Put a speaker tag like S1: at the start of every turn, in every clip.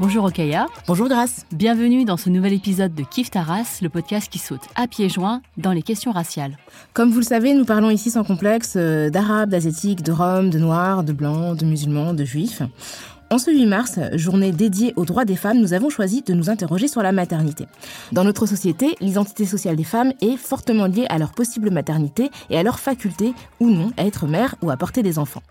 S1: Bonjour Okaya.
S2: Bonjour Grace.
S1: Bienvenue dans ce nouvel épisode de Kif Taras, le podcast qui saute à pieds joints dans les questions raciales.
S2: Comme vous le savez, nous parlons ici sans complexe euh, d'arabes, d'asiatiques, de roms, de noirs, de blancs, de musulmans, de juifs. En ce 8 mars, journée dédiée aux droits des femmes, nous avons choisi de nous interroger sur la maternité. Dans notre société, l'identité sociale des femmes est fortement liée à leur possible maternité et à leur faculté ou non à être mère ou à porter des enfants.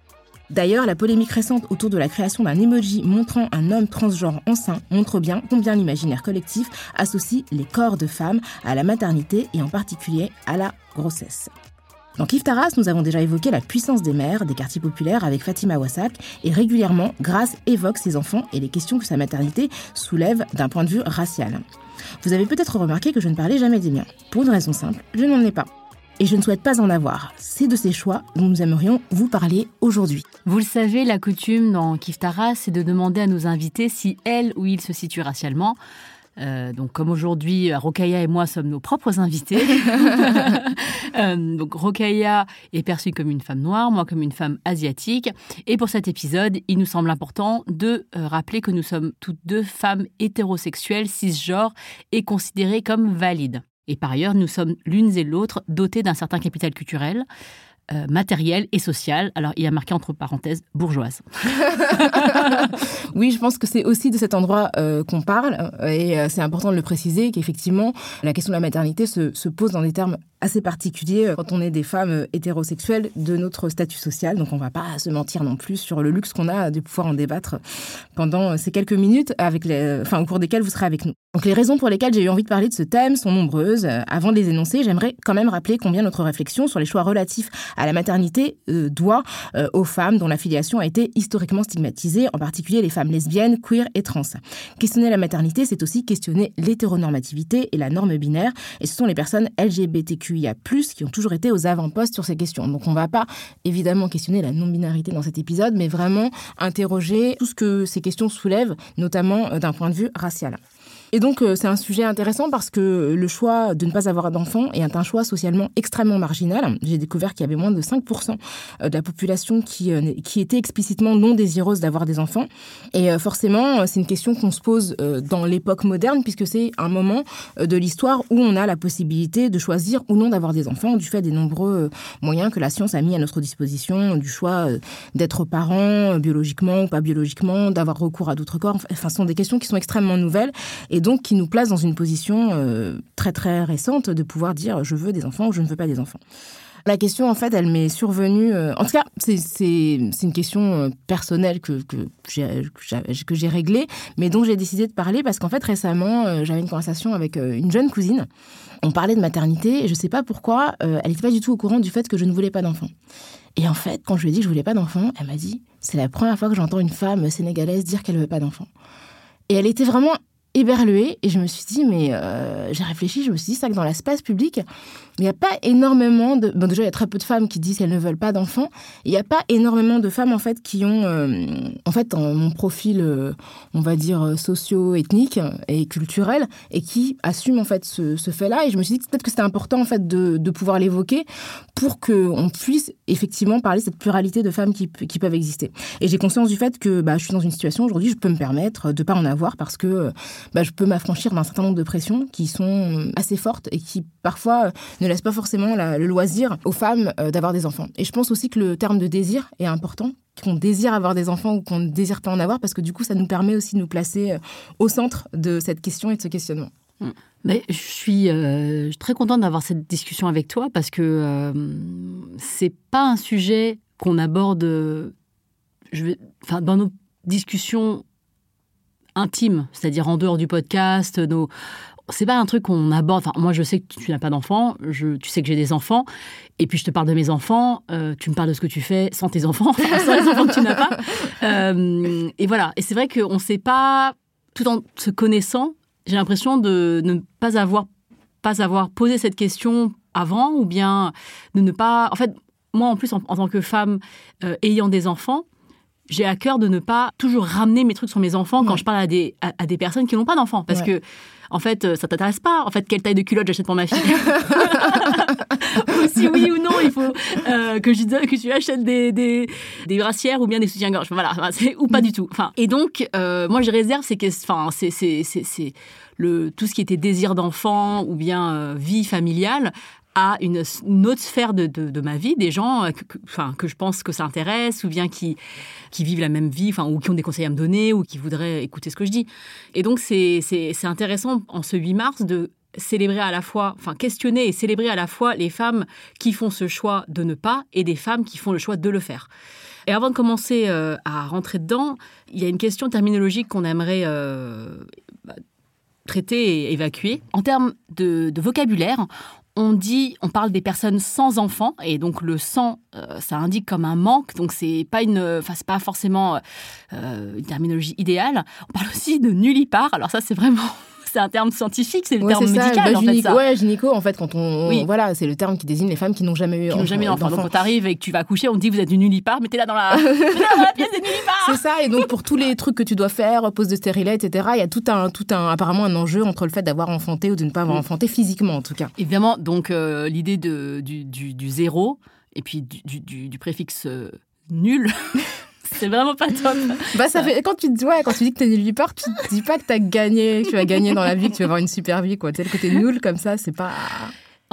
S2: D'ailleurs, la polémique récente autour de la création d'un emoji montrant un homme transgenre enceint montre bien combien l'imaginaire collectif associe les corps de femmes à la maternité et en particulier à la grossesse. Dans Kif Taras, nous avons déjà évoqué la puissance des mères des quartiers populaires avec Fatima Wassak et régulièrement, Grace évoque ses enfants et les questions que sa maternité soulève d'un point de vue racial. Vous avez peut-être remarqué que je ne parlais jamais des miens. Pour une raison simple, je n'en ai pas et je ne souhaite pas en avoir. C'est de ces choix dont nous aimerions vous parler aujourd'hui.
S1: Vous le savez, la coutume dans Kiftara, c'est de demander à nos invités si elle ou il se situe racialement. Euh, donc, comme aujourd'hui, Rokaya et moi sommes nos propres invités. euh, donc, Rokaya est perçue comme une femme noire, moi comme une femme asiatique. Et pour cet épisode, il nous semble important de euh, rappeler que nous sommes toutes deux femmes hétérosexuelles, cisgenres et considérées comme valides. Et par ailleurs, nous sommes l'une et l'autre dotées d'un certain capital culturel. Euh, matériel et social. Alors, il y a marqué entre parenthèses bourgeoise.
S2: oui, je pense que c'est aussi de cet endroit euh, qu'on parle. Et euh, c'est important de le préciser qu'effectivement, la question de la maternité se, se, pose dans des termes assez particuliers quand on est des femmes hétérosexuelles de notre statut social. Donc, on va pas se mentir non plus sur le luxe qu'on a de pouvoir en débattre pendant ces quelques minutes avec les, enfin, au cours desquelles vous serez avec nous. Donc, les raisons pour lesquelles j'ai eu envie de parler de ce thème sont nombreuses. Avant de les énoncer, j'aimerais quand même rappeler combien notre réflexion sur les choix relatifs à la maternité euh, doit euh, aux femmes dont la filiation a été historiquement stigmatisée, en particulier les femmes lesbiennes, queer et trans. Questionner la maternité, c'est aussi questionner l'hétéronormativité et la norme binaire, et ce sont les personnes LGBTQIA+, qui ont toujours été aux avant-postes sur ces questions. Donc on ne va pas évidemment questionner la non-binarité dans cet épisode, mais vraiment interroger tout ce que ces questions soulèvent, notamment euh, d'un point de vue racial. Et donc, euh, c'est un sujet intéressant parce que le choix de ne pas avoir d'enfants est un choix socialement extrêmement marginal. J'ai découvert qu'il y avait moins de 5% euh, de la population qui, euh, qui était explicitement non désireuse d'avoir des enfants. Et forcément, c'est une question qu'on se pose dans l'époque moderne puisque c'est un moment de l'histoire où on a la possibilité de choisir ou non d'avoir des enfants du fait des nombreux moyens que la science a mis à notre disposition, du choix d'être parent biologiquement ou pas biologiquement, d'avoir recours à d'autres corps. Enfin, ce sont des questions qui sont extrêmement nouvelles donc qui nous place dans une position euh, très très récente de pouvoir dire je veux des enfants ou je ne veux pas des enfants. La question, en fait, elle m'est survenue. Euh, en tout cas, c'est une question euh, personnelle que, que j'ai réglée, mais dont j'ai décidé de parler parce qu'en fait, récemment, j'avais une conversation avec une jeune cousine. On parlait de maternité et je sais pas pourquoi, elle n'était pas du tout au courant du fait que je ne voulais pas d'enfant. Et en fait, quand je lui ai dit que je voulais pas d'enfant, elle m'a dit c'est la première fois que j'entends une femme sénégalaise dire qu'elle veut pas d'enfant. Et elle était vraiment éberluée et je me suis dit, mais euh, j'ai réfléchi, je me suis dit, ça que dans l'espace public, il n'y a pas énormément de. Bon, déjà, il y a très peu de femmes qui disent qu'elles ne veulent pas d'enfants. Il n'y a pas énormément de femmes, en fait, qui ont, euh, en fait, mon profil, euh, on va dire, socio-ethnique et culturel, et qui assument, en fait, ce, ce fait-là. Et je me suis dit peut-être que c'était important, en fait, de, de pouvoir l'évoquer pour qu'on puisse effectivement parler de cette pluralité de femmes qui, qui peuvent exister. Et j'ai conscience du fait que bah, je suis dans une situation aujourd'hui, je peux me permettre de ne pas en avoir parce que bah, je peux m'affranchir d'un certain nombre de pressions qui sont assez fortes et qui, parfois, ne laisse pas forcément le loisir aux femmes euh, d'avoir des enfants. Et je pense aussi que le terme de désir est important qu'on désire avoir des enfants ou qu'on ne désire pas en avoir, parce que du coup, ça nous permet aussi de nous placer euh, au centre de cette question et de ce questionnement.
S1: Mm. Mais je suis euh, très contente d'avoir cette discussion avec toi parce que euh, c'est pas un sujet qu'on aborde je vais, enfin, dans nos discussions intimes, c'est-à-dire en dehors du podcast, nos, c'est pas un truc qu'on aborde. Enfin, moi, je sais que tu n'as pas d'enfants, tu sais que j'ai des enfants, et puis je te parle de mes enfants, euh, tu me parles de ce que tu fais sans tes enfants, sans les enfants que tu n'as pas. Euh, et voilà. Et c'est vrai qu'on ne sait pas, tout en se connaissant, j'ai l'impression de ne pas avoir, pas avoir posé cette question avant, ou bien de ne pas. En fait, moi, en plus, en, tant que femme euh, ayant des enfants, j'ai à cœur de ne pas toujours ramener mes trucs sur mes enfants quand je parle à des, à, des personnes qui n'ont pas d'enfants. Parce que, en fait, euh, ça t'intéresse pas. En fait, quelle taille de culotte j'achète pour ma fille? Si oui ou non, il faut euh, que, je, que tu achètes des, des, des brassières ou bien des soutiens-gorge. Voilà, ou pas mm. du tout. Enfin, et donc, euh, moi, je réserve ces enfin, c'est, c'est, c'est, le, tout ce qui était désir d'enfant ou bien vie familiale à une, autre sphère de, de, ma vie, des gens que, enfin, que je pense que ça intéresse ou bien qui, qui vivent la même vie, ou qui ont des conseils à me donner, ou qui voudraient écouter ce que je dis. Et donc, c'est intéressant en ce 8 mars de célébrer à la fois, enfin questionner et célébrer à la fois les femmes qui font ce choix de ne pas et des femmes qui font le choix de le faire. Et avant de commencer euh, à rentrer dedans, il y a une question terminologique qu'on aimerait euh, bah, traiter et évacuer. En termes de, vocabulaire, on dit, on parle des personnes sans enfants, et donc le sans, euh, ça indique comme un manque, donc c'est pas une, enfin c'est pas forcément euh, une terminologie idéale. On parle aussi de nullipare. Alors ça, c'est vraiment c'est un terme scientifique, c'est le terme médical. Bah, en fait, ça.
S2: Ouais, gynéco, en fait, quand on. Oui. Voilà, c'est le terme qui désigne les femmes qui n'ont jamais eu.
S1: Qui n'ont jamais eu d'enfant. Donc quand tu arrives et que tu vas accoucher, on te dit vous êtes une nullipare, mais t'es là dans la, dans la pièce des nullipares.
S2: C'est ça, et donc pour tous les trucs que tu dois faire, pose de stérilet, etc., il y a tout un, tout un, apparemment un enjeu entre le fait d'avoir enfanté ou de ne pas avoir enfanté physiquement, en tout cas.
S1: Évidemment, donc euh, l'idée du, du, du, zéro et puis du, du préfixe euh, nul. c'est vraiment pas top.
S2: Bah, ça fait, quand, tu, ouais, quand tu dis que t'es nullipare, tu dis pas que t'as gagné, que tu vas gagner dans la vie, que tu vas avoir une super vie. Quoi. Tel que t'es nul comme ça, c'est pas.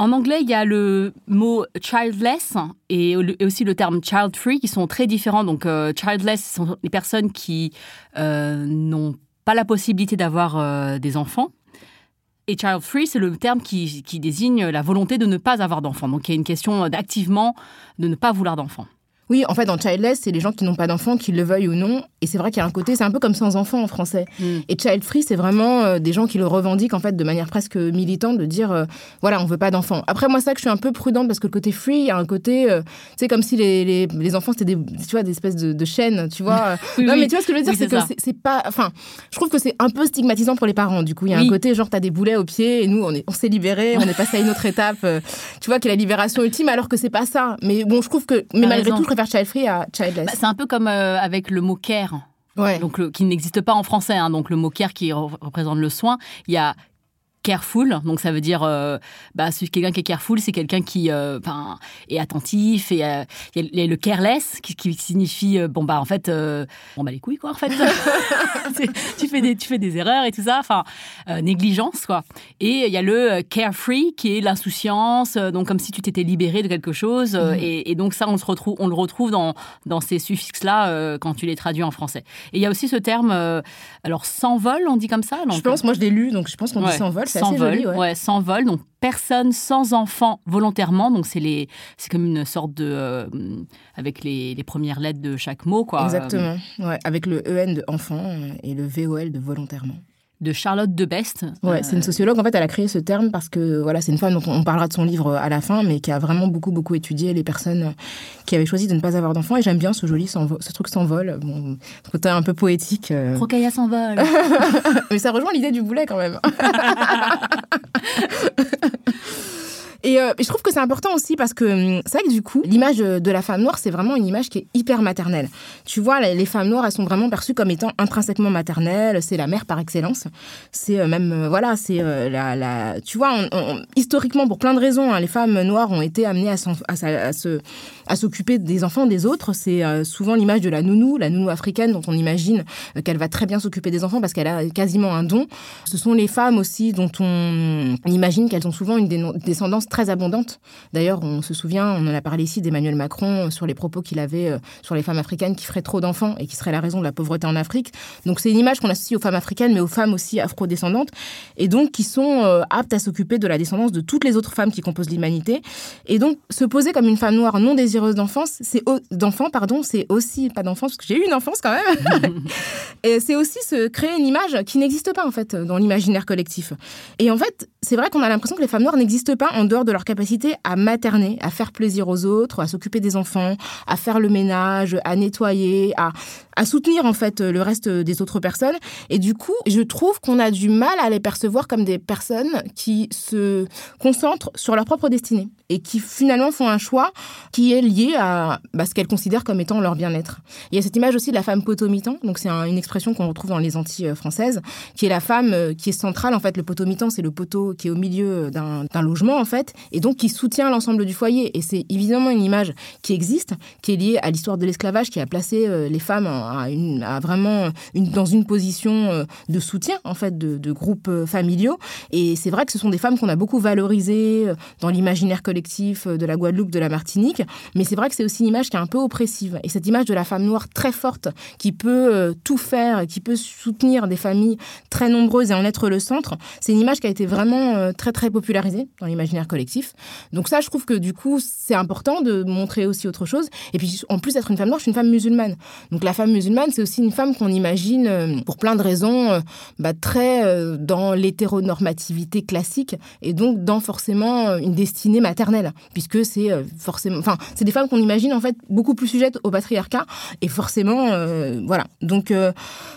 S1: En anglais, il y a le mot childless et aussi le terme child free qui sont très différents. Donc, euh, childless, ce sont les personnes qui euh, n'ont pas la possibilité d'avoir euh, des enfants. Et child free, c'est le terme qui, qui, désigne la volonté de ne pas avoir d'enfants. Donc, il y a une question d'activement de ne pas vouloir d'enfants.
S2: Oui, en fait, dans childless, c'est les gens qui n'ont pas d'enfants, qu'ils le veuillent ou non. Et c'est vrai qu'il y a un côté, c'est un peu comme sans enfants en français. Mm. Et child free, c'est vraiment euh, des gens qui le revendiquent en fait de manière presque militante, de dire euh, voilà, on veut pas d'enfants. Après, moi, ça que je suis un peu prudente parce que le côté free, il y a un côté, euh, tu sais, comme si les, les, les enfants c'était des, tu vois, des espèces de, de chaînes, tu vois. non, mais tu vois ce que je veux dire, c'est que c'est pas, enfin, je trouve que c'est un peu stigmatisant pour les parents. Du coup, il y a un côté genre t'as des boulets au pied et nous on est, on s'est libérés, on est passé à une autre étape, tu vois, qui est la libération ultime, alors que c'est pas ça. Mais bon, je trouve que, mais malgré tout, je préfère child free à
S1: bah, c'est un peu comme euh, avec le mot care. Donc, qui n'existe pas en français. Hein. donc, le mot care qui représente le soin. Il y a careful, donc ça veut dire euh, bah, quelqu'un qui est careful, c'est quelqu'un qui euh, est attentif et euh, il y, a le careless qui, signifie euh, bon bah en fait bon bah les couilles quoi en fait. Tu fais des tu fais des erreurs et tout ça enfin négligence quoi. Et il y a le carefree qui est l'insouciance donc comme si tu t'étais libéré de quelque chose mm. et, donc ça on se retrouve on le retrouve dans dans ces suffixes là quand tu les traduis en français. Et il y a aussi ce terme alors sans vol on dit comme ça
S2: je pense moi je l'ai lu donc je pense qu'on dit sans vol
S1: sans vol, ouais. sans vol. Donc personne sans enfant volontairement. Donc c'est les, c'est comme une sorte de, euh, avec les, les, premières lettres de chaque mot, quoi.
S2: Exactement. Ouais, avec le en de enfant et le vol de volontairement.
S1: De Charlotte Debest.
S2: Ouais, c'est une sociologue. En fait, elle a créé ce terme parce que voilà, c'est une femme dont on parlera de son livre à la fin, mais qui a vraiment beaucoup beaucoup étudié les personnes qui avaient choisi de ne pas avoir d'enfants. Et j'aime bien ce joli, ce truc s'envole. Bon, côté un peu poétique. Euh...
S1: s'envole.
S2: mais ça rejoint l'idée du boulet quand même. Euh, et, je trouve que c'est important aussi parce que hum, c'est vrai que du coup, l'image de la femme noire, c'est vraiment une image qui est hyper maternelle. Tu vois, les femmes noires, elles sont vraiment perçues comme étant intrinsèquement maternelles. C'est la mère par excellence. C'est euh, même, euh, voilà, c'est la, Tu vois, historiquement, pour plein de raisons, hein, les femmes noires ont été amenées à se à s'occuper des enfants des autres. C'est souvent l'image de la nounou, la nounou africaine, dont on imagine qu'elle va très bien s'occuper des enfants parce qu'elle a quasiment un don. Ce sont les femmes aussi dont on imagine qu'elles ont souvent une descendance très abondante. D'ailleurs, on se souvient, on en a parlé ici d'Emmanuel Macron euh, sur les propos qu'il avait euh, sur les femmes africaines qui feraient trop d'enfants et qui seraient la raison de la pauvreté en Afrique. Donc c'est une image qu'on associe aux femmes africaines, mais aux femmes aussi afro-descendantes, et donc qui sont euh, aptes à s'occuper de la descendance de toutes les autres femmes qui composent l'humanité. Et donc se poser comme une femme noire non d'enfance, c'est d'enfant, pardon, c'est aussi pas d'enfance parce que j'ai eu une enfance quand même. et c'est aussi se créer une image qui n'existe pas en fait dans l'imaginaire collectif. Et en fait, c'est vrai qu'on a l'impression que les femmes noires n'existent pas en dehors de leur capacité à materner, à faire plaisir aux autres, à s'occuper des enfants, à faire le ménage, à nettoyer, à, à soutenir en fait le reste des autres personnes. Et du coup, je trouve qu'on a du mal à les percevoir comme des personnes qui se concentrent sur leur propre destinée et qui finalement font un choix qui est lié à bah, ce qu'elles considèrent comme étant leur bien-être. Il y a cette image aussi de la femme potomitan, donc c'est une expression qu'on retrouve dans les Antilles euh, françaises, qui est la femme euh, qui est centrale. En fait, le potomitan, c'est le poteau qui est au milieu d'un logement en fait, et donc qui soutient l'ensemble du foyer. Et c'est évidemment une image qui existe, qui est liée à l'histoire de l'esclavage, qui a placé euh, les femmes à, vraiment dans une position de soutien en fait de groupes familiaux. Et c'est vrai que ce sont des femmes qu'on a beaucoup valorisées dans l'imaginaire collectif euh, de la Guadeloupe, de la Martinique. Mais c'est vrai que c'est aussi une image qui est un peu oppressive. Et cette image de la femme noire très forte, qui peut euh, tout faire, qui peut soutenir des familles très nombreuses et en être le centre, c'est une image qui a été vraiment euh, très très popularisée dans l'imaginaire collectif. Donc ça, je trouve que du coup, c'est important de montrer aussi autre chose. Et puis en plus d'être une femme noire, je suis une femme musulmane. Donc la femme musulmane, c'est aussi une femme qu'on imagine, pour plein de raisons, bah, très dans l'hétéronormativité classique et donc dans forcément une destinée maternelle puisque c'est euh, forcément, enfin, c'est des femmes qu'on imagine en fait beaucoup plus sujettes au patriarcat, et forcément, euh, voilà. Donc, euh,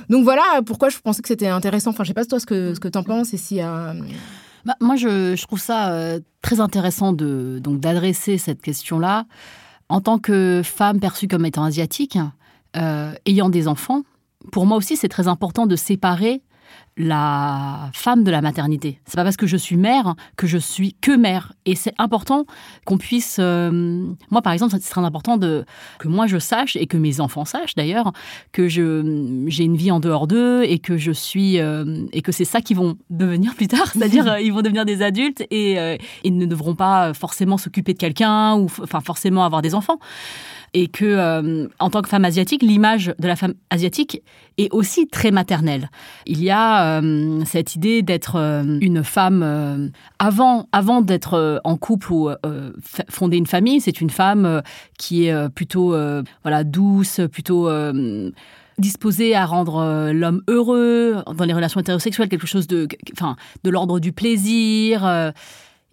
S2: donc voilà pourquoi je pensais que c'était intéressant. Enfin, je sais pas toi ce que ce que t'en penses et si.
S1: Bah, moi, je, je, trouve ça très intéressant de donc d'adresser cette question-là en tant que femme perçue comme étant asiatique, ayant des enfants. Pour moi aussi, c'est très important de séparer la femme de la maternité. C'est pas parce que je suis mère que je suis que mère. Et c'est important qu'on puisse. Euh, moi, par exemple, c'est très important de que moi je sache et que mes enfants sachent d'ailleurs que je j'ai une vie en dehors d'eux et que je suis euh, et que c'est ça qu'ils vont devenir plus tard. C'est-à-dire euh, ils vont devenir des adultes et ils ne devront pas forcément s'occuper de quelqu'un ou enfin forcément avoir des enfants et que euh, en tant que femme asiatique, l'image de la femme asiatique est aussi très maternelle. Il y a euh, cette idée d'être euh, une femme avant avant d'être en couple ou fonder une famille, c'est une femme qui est plutôt voilà douce, plutôt disposée à rendre l'homme heureux dans les relations hétérosexuelles, quelque chose de, enfin, de l'ordre du plaisir.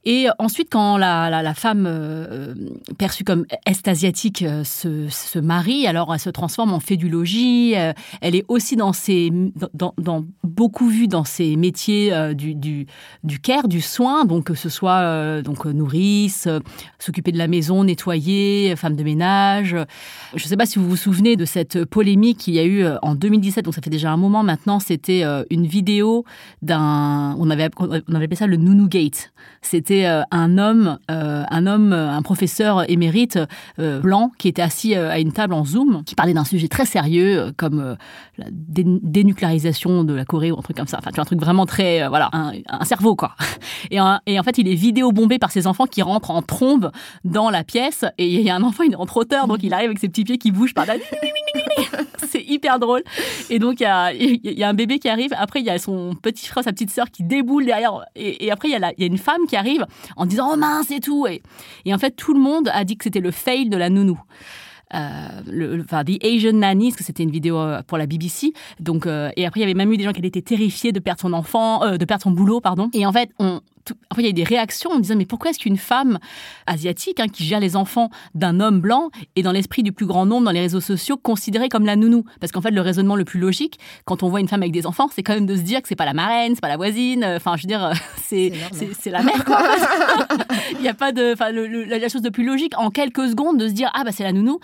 S1: Et ensuite, quand la, la, femme euh, perçue comme est-asiatique euh, se, se, marie, alors elle se transforme en fait du logis. Euh, elle est aussi dans ses, dans, beaucoup vue dans ses métiers du, du, du, care, du soin, donc que ce soit donc nourrice, s'occuper de la maison, nettoyer, femme de ménage. Je ne sais pas si vous vous souvenez de cette polémique qu'il y a eu en 2017, donc ça fait déjà un moment maintenant. C'était une vidéo d'un, on avait, on avait appelé ça le Nounou Gate. C'était c'était euh, un homme, euh, un homme, euh, un professeur émérite blanc qui était assis à une table en Zoom, qui parlait d'un sujet très sérieux comme la dénucléarisation de la Corée ou un truc comme ça. Enfin, tu un truc vraiment très, voilà, un, cerveau quoi. Et, en fait, il est vidéo bombé par ses enfants qui rentrent en trombe dans la pièce. Et il y a un enfant, il est en trotteur, donc il arrive avec ses petits pieds qui bougent par là. C'est hyper drôle. Et donc il y, a, un bébé qui arrive. Après, il y a son petit frère, sa petite sœur qui déboule derrière. Et, après, il y a une femme qui arrive en disant oh mince et tout. Et, et en fait, tout le monde a dit que c'était le fail de la nounou. le, enfin, The Asian Nanny, parce que c'était une vidéo pour la BBC. Donc, et après, il y avait même eu des gens qui étaient terrifiés de perdre son enfant, de perdre son boulot, pardon. Et en fait, on, après, il y a eu des réactions en disant mais pourquoi est-ce qu'une femme asiatique hein, qui gère les enfants d'un homme blanc est dans l'esprit du plus grand nombre dans les réseaux sociaux considérée comme la nounou? Parce qu'en fait, le raisonnement le plus logique quand on voit une femme avec des enfants, c'est quand même de se dire que c'est pas la marraine, c'est pas la voisine. Enfin, je veux dire, c'est c'est la mère. Quoi. il n'y a pas de, enfin, la chose de plus logique en quelques secondes de se dire ah bah c'est la nounou.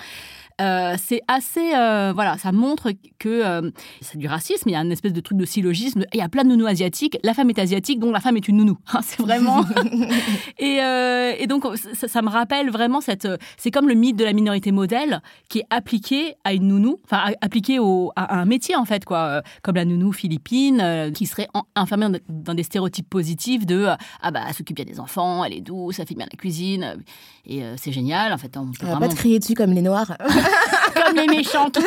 S1: Euh, c'est assez, euh, voilà, ça montre que euh, c'est du racisme. Il y a une espèce de truc de syllogisme. Il y a plein de nounous asiatiques. La femme est asiatique, donc la femme est une nounou. Hein, c'est vraiment. et, donc ça, me rappelle vraiment cette. C'est comme le mythe de la minorité modèle qui est appliqué à une nounou, enfin appliqué au, à un métier en fait, quoi, comme la nounou philippine qui serait enfermée dans, des stéréotypes positifs de ah bah elle s'occupe bien des enfants, elle est douce, elle fait bien la cuisine et c'est génial. En fait,
S2: on peut va pas te crier dessus comme les noirs.
S1: comme les méchantes.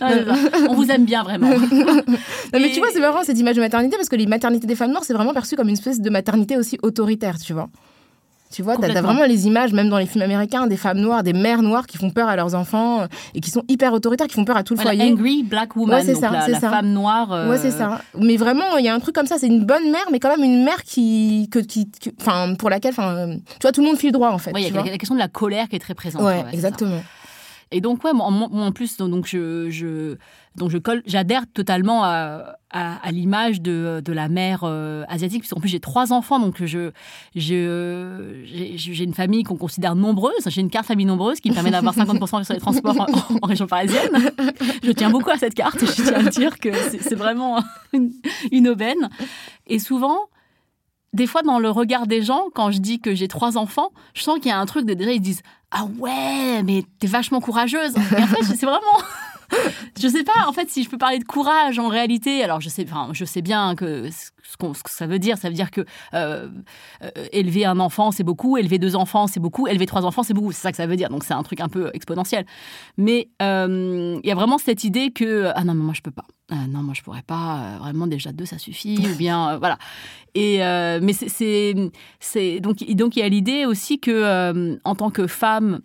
S1: on vous aime bien vraiment.
S2: mais tu vois, c'est vraiment cette image de maternité parce que les maternités des femmes noires, c'est vraiment perçu comme une espèce de maternité aussi autoritaire, tu vois. Tu vois, t'as as vraiment les images, même dans les films américains, des femmes noires, des mères noires qui font peur à leurs enfants euh, et qui sont hyper autoritaires, qui font peur à tout le foyer.
S1: Angry black woman, c'est ça, la, la femme noire.
S2: Euh, ouais, c'est ça. Mais vraiment, il y a un truc comme ça. C'est une bonne mère, mais quand même une mère qui, que, qui, enfin, pour laquelle, enfin, tu vois, tout le monde file droit en fait.
S1: Oui, il y a la question de la colère qui est très présente.
S2: Ouais, exactement.
S1: Et donc, ouais, moi, en plus, donc je, je, donc je colle, j'adhère totalement à, à, l'image de, de, la mère euh, asiatique, puisqu'en plus j'ai trois enfants, donc je, je, j'ai, une famille qu'on considère nombreuse. J'ai une carte famille nombreuse qui me permet d'avoir 50% sur les transports en, région parisienne. Je tiens beaucoup à cette carte, je tiens à dire que c'est, vraiment une, une aubaine. Et souvent, des fois, dans le regard des gens, quand je dis que j'ai trois enfants, je sens qu'il y a un truc de déjà, ils disent Ah ouais, mais t'es vachement courageuse. Et en fait, c'est vraiment. Je sais pas, en fait, si je peux parler de courage en réalité, alors je sais, enfin, je sais bien que ce, que ça veut dire, ça veut dire que euh, euh, élever un enfant, c'est beaucoup, élever deux enfants, c'est beaucoup, élever trois enfants, c'est beaucoup. C'est ça que ça veut dire. Donc c'est un truc un peu exponentiel. Mais euh, il y a vraiment cette idée que ah non, mais moi je peux pas. non, moi je pourrais pas. vraiment déjà deux, ça suffit. ou bien voilà. Et mais c'est donc donc il y a l'idée aussi que en tant que femme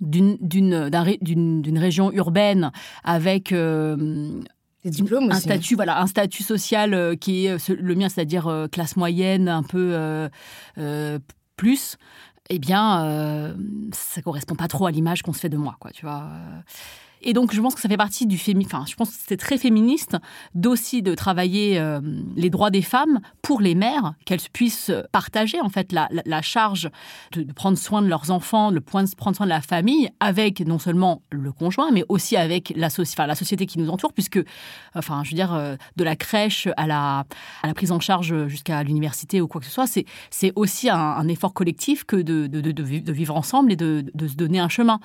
S1: d'une région urbaine avec
S2: euh,
S1: un statut voilà un statut social euh, qui est le mien c'est-à-dire euh, classe moyenne un peu plus eh bien ça correspond pas trop à l'image qu'on se fait de moi quoi tu vois et donc, je pense que ça fait partie du féminisme. Enfin, je pense que c'est très féministe d'aussi de travailler euh, les droits des femmes pour les mères, qu'elles puissent partager en fait la, charge de, prendre soin de leurs enfants, de prendre soin de la famille avec non seulement le conjoint, mais aussi avec la, la société qui nous entoure, puisque, enfin, je veux dire, euh, de la crèche à la, à la prise en charge jusqu'à l'université ou quoi que ce soit, c'est aussi un, effort collectif que de, de, vivre ensemble et de, se donner un chemin.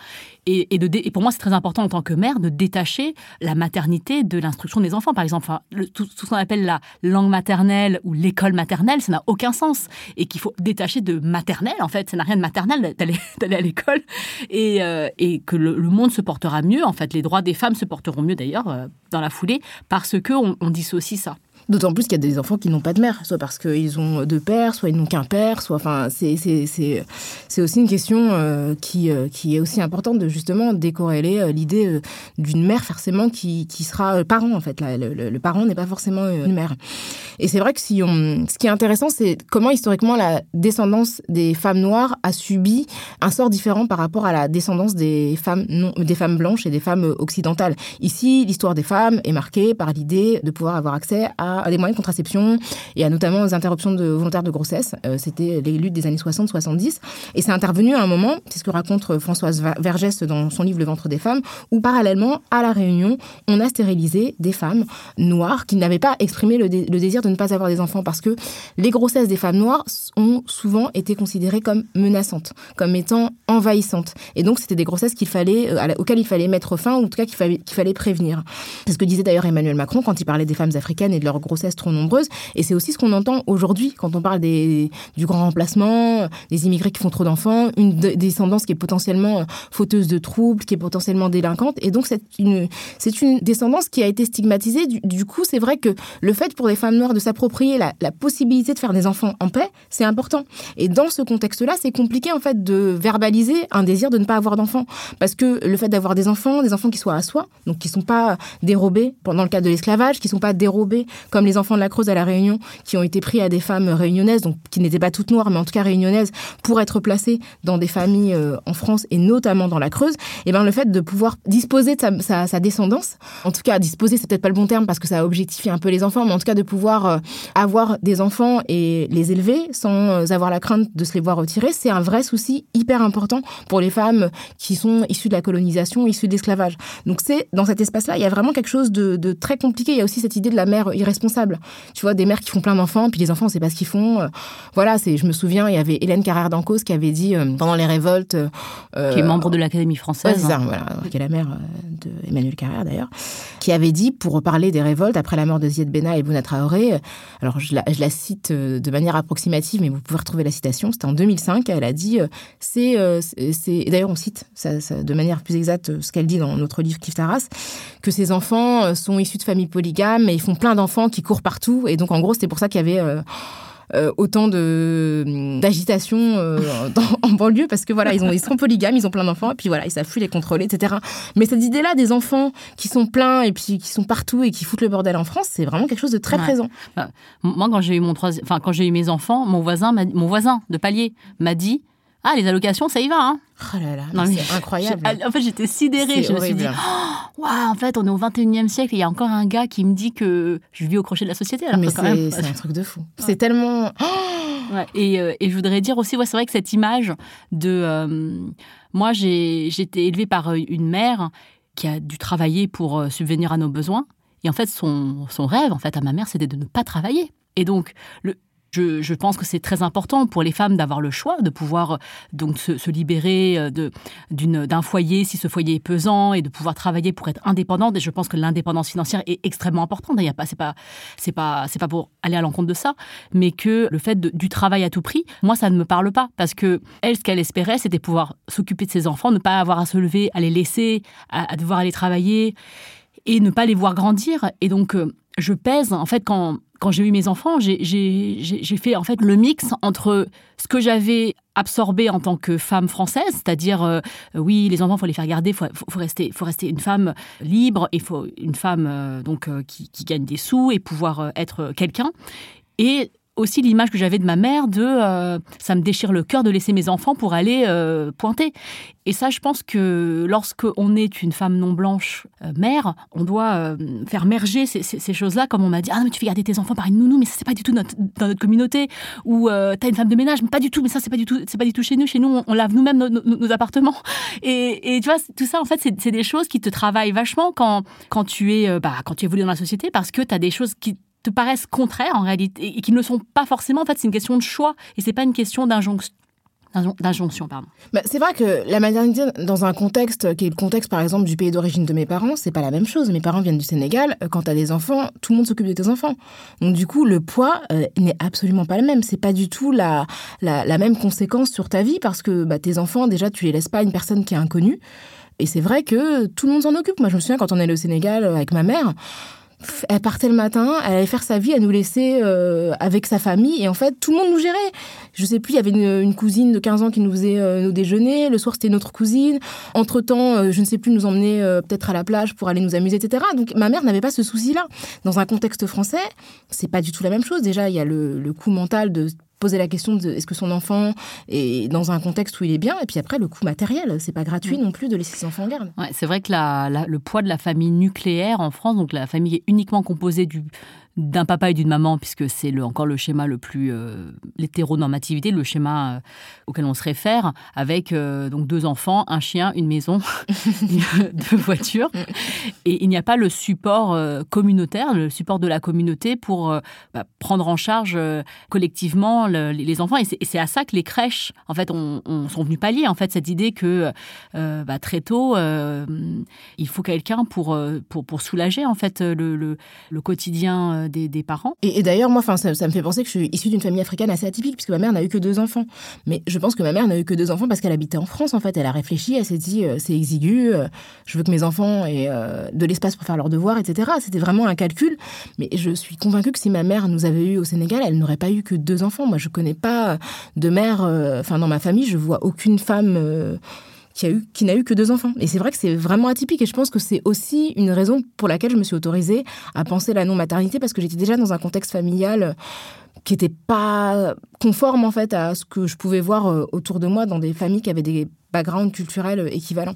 S1: Et, et, et pour moi, c'est très important en tant que mère de détacher la maternité de l'instruction des enfants. Par exemple, tout, ce qu'on appelle la langue maternelle ou l'école maternelle, ça n'a aucun sens. Et qu'il faut détacher de maternelle, en fait. Ça n'a rien de maternelle d'aller à l'école. Et, euh, que le, monde se portera mieux, en fait. Les droits des femmes se porteront mieux, d'ailleurs, euh, dans la foulée, parce qu'on on dissocie ça.
S2: D'autant plus qu'il y a des enfants qui n'ont pas de mère, soit parce qu'ils ont deux pères, soit ils n'ont qu'un père, soit. Enfin, c'est, aussi une question euh, qui, euh, qui est aussi importante de justement décorréler euh, l'idée d'une mère forcément qui, qui sera parent, en fait. le, parent n'est pas forcément une mère. Et c'est vrai que si on. Ce qui est intéressant, c'est comment historiquement la descendance des femmes noires a subi un sort différent par rapport à la descendance des femmes, non, des femmes blanches et des femmes occidentales. Ici, l'histoire des femmes est marquée par l'idée de pouvoir avoir accès à à des moyens de contraception et à notamment aux interruptions volontaires de grossesse. Euh, c'était les luttes des années 60-70. Et c'est intervenu à un moment, c'est ce que raconte Françoise Vergès dans son livre Le ventre des femmes, où parallèlement à la Réunion, on a stérilisé des femmes noires qui n'avaient pas exprimé le, désir de ne pas avoir des enfants parce que les grossesses des femmes noires ont souvent été considérées comme menaçantes, comme étant envahissantes. Et donc, c'était des grossesses qu'il fallait, euh, auxquelles il fallait mettre fin, ou en tout cas qu'il fallait, prévenir. C'est ce que disait d'ailleurs Emmanuel Macron quand il parlait des femmes africaines et de leur grossesses trop nombreuses. Et c'est aussi ce qu'on entend aujourd'hui quand on parle des, du grand remplacement, des immigrés qui font trop d'enfants, une descendance qui est potentiellement fauteuse de troubles, qui est potentiellement délinquante. Et donc, c'est une, c'est une descendance qui a été stigmatisée. Du, coup, c'est vrai que le fait pour les femmes noires de s'approprier la, possibilité de faire des enfants en paix, c'est important. Et dans ce contexte-là, c'est compliqué, en fait, de verbaliser un désir de ne pas avoir d'enfants. Parce que le fait d'avoir des enfants, des enfants qui soient à soi, donc qui ne sont pas dérobés pendant le cadre de l'esclavage, qui ne sont pas dérobés comme les enfants de la Creuse à la Réunion, qui ont été pris à des femmes réunionnaises, donc qui n'étaient pas toutes noires, mais en tout cas réunionnaises, pour être placés dans des familles euh, en France et notamment dans la Creuse, et eh ben le fait de pouvoir disposer de sa, descendance, en tout cas disposer, c'est peut-être pas le bon terme parce que ça objectifie un peu les enfants, mais en tout cas de pouvoir euh, avoir des enfants et les élever sans euh, avoir la crainte de se les voir retirer, c'est un vrai souci hyper important pour les femmes qui sont issues de la colonisation, issues de l'esclavage. Donc c'est dans cet espace-là, il y a vraiment quelque chose de, très compliqué. Il y a aussi cette idée de la mère irresponsable. Tu vois, des mères qui font plein d'enfants, puis les enfants, on sait pas ce qu'ils font. Voilà, c'est. Je me souviens, il y avait Hélène Carrère d'Ancos qui avait dit pendant les révoltes.
S1: qui est membre de l'Académie française.
S2: Ouais, ça, voilà, qui est la mère de Emmanuel Carrère d'ailleurs, qui avait dit pour parler des révoltes après la mort de Ziad Bena et Bouna Traoré. Alors je la, je la cite de manière approximative, mais vous pouvez retrouver la citation. C'était en 2005. Elle a dit c'est c'est d'ailleurs on cite ça, de manière plus exacte ce qu'elle dit dans notre livre Kif Taras que ces enfants sont issus de familles polygames et ils font plein d'enfants qui courent partout et donc en gros c'était pour ça qu'il y avait euh, autant de d'agitation euh, en banlieue parce que voilà, ils, ont, ils sont polygames, ils ont plein d'enfants et puis voilà, ils savent plus les contrôler, etc. Mais cette idée-là des enfants qui sont pleins et puis qui sont partout et qui foutent le bordel en France, c'est vraiment quelque chose de très présent.
S1: Bah, moi, quand j'ai eu mon enfin quand j'ai eu mes enfants, mon voisin, mon voisin de palier m'a dit ah, les allocations, ça y va, hein
S2: Oh là là, c'est incroyable.
S1: En fait, j'étais sidérée. Je me suis dit, oh, en fait, on est au 21e siècle et il y a encore un gars qui me dit que je vis au crochet de la société.
S2: Mais c'est un truc de fou. C'est tellement.
S1: Et, euh, et, je voudrais dire aussi, ouais, c'est vrai que cette image de. Euh, moi, j'ai été élevée par euh, une mère qui a dû travailler pour subvenir à nos besoins. Et en fait, son, son rêve, en fait, à ma mère, c'était de ne pas travailler. Et donc, le, je, pense que c'est très important pour les femmes d'avoir le choix, de pouvoir euh, donc se, libérer euh, d'un foyer si ce foyer est pesant et de pouvoir travailler pour être indépendante. Et je pense que l'indépendance financière est extrêmement importante. Il y a pas, c'est pas pour aller à l'encontre de ça, mais que le fait du travail à tout prix, moi, ça ne me parle pas parce que elle, ce qu'elle espérait, c'était pouvoir s'occuper de ses enfants, ne pas avoir à se lever, à les laisser, à, devoir aller travailler et ne pas les voir grandir. Et donc, euh, je pèse en fait quand quand j'ai eu mes enfants, j'ai fait en fait le mix entre ce que j'avais absorbé en tant que femme française, c'est-à-dire euh, oui, les enfants, faut les faire garder, faut, faut, rester, faut rester une femme libre, il faut une femme euh, donc qui, qui, gagne des sous et pouvoir être quelqu'un. Et aussi l'image que j'avais de ma mère de euh, ça me déchire le cœur de laisser mes enfants pour aller euh, pointer. Et ça, je pense que lorsque on est une femme non blanche euh, mère, on doit faire merger ces, choses-là, comme on m'a dit ah non, mais tu fais garder tes enfants par une nounou, mais ça c'est pas du tout dans notre communauté. Ou t'as une femme de ménage, mais pas du tout, mais ça c'est pas du tout, c'est pas du tout chez nous. Chez nous, on, lave nous-mêmes nos, appartements. Et, tu vois, tout ça en fait, c'est des choses qui te travaillent vachement quand quand tu es bah, quand tu évolues dans la société, parce que tu as des choses qui te paraissent contraires en réalité et qui ne sont pas forcément. En fait, c'est une question de choix et c'est pas une question d'injonction pardon.
S2: Bah, c'est vrai que la maternité, dans un contexte qui est le contexte, par exemple, du pays d'origine de mes parents, c'est pas la même chose. Mes parents viennent du Sénégal. Euh, quand tu as des enfants, tout le monde s'occupe de tes enfants. Donc, du coup, le poids euh, n'est absolument pas le même. C'est pas du tout la, la, même conséquence sur ta vie parce que bah, tes enfants, déjà, tu les laisses pas à une personne qui est inconnue. Et c'est vrai que tout le monde s'en occupe. Moi, je me souviens quand on allait au Sénégal euh, avec ma mère, elle partait le matin, elle allait faire sa vie, elle nous laissait euh, avec sa famille et en fait tout le monde nous gérait. Je sais plus, il y avait une, cousine de 15 ans qui nous faisait euh, nos déjeuners, le soir c'était notre cousine. Entre-temps, euh, je ne sais plus, nous emmenait peut-être à la plage pour aller nous amuser, etc. Donc ma mère n'avait pas ce souci-là. Dans un contexte français, c'est pas du tout la même chose. Déjà, il y a le, le coût mental de poser la question de est-ce que son enfant est dans un contexte où il est bien et puis après le coût matériel c'est pas gratuit non plus de laisser ses enfants en garde.
S1: Ouais, c'est vrai que le poids de la famille nucléaire en France donc la famille est uniquement composée du d'un papa et d'une maman, puisque c'est le, encore le schéma le plus euh, l'hétéronormativité, le schéma euh, auquel on se réfère, avec euh, donc deux enfants, un chien, une maison, deux voitures, et il n'y a pas le support communautaire, le support de la communauté pour bah, prendre en charge collectivement les enfants, et c'est à ça que les crèches, en fait, on, sont venus pallier en fait cette idée que bah, très tôt, il faut quelqu'un pour, pour pour soulager en fait le, le, le quotidien euh, des, parents.
S2: Et, d'ailleurs, moi, ça, ça, me fait penser que je suis issue d'une famille africaine assez atypique, puisque ma mère n'a eu que deux enfants. Mais je pense que ma mère n'a eu que deux enfants parce qu'elle habitait en France, en fait. Elle a réfléchi, elle s'est dit, euh, c'est exigu, euh, je veux que mes enfants aient de l'espace pour faire leurs devoirs, etc. C'était vraiment un calcul. Mais je suis convaincue que si ma mère nous avait eu au Sénégal, elle n'aurait pas eu que deux enfants. Moi, je connais pas de mère, enfin, dans ma famille, je vois aucune femme qui, a eu, qui n'a eu que deux enfants. Et c'est vrai que c'est vraiment atypique. Et je pense que c'est aussi une raison pour laquelle je me suis autorisée à penser la non-maternité, parce que j'étais déjà dans un contexte familial qui n'était pas conforme en fait à ce que je pouvais voir euh, autour de moi dans des familles qui avaient des backgrounds culturels équivalents.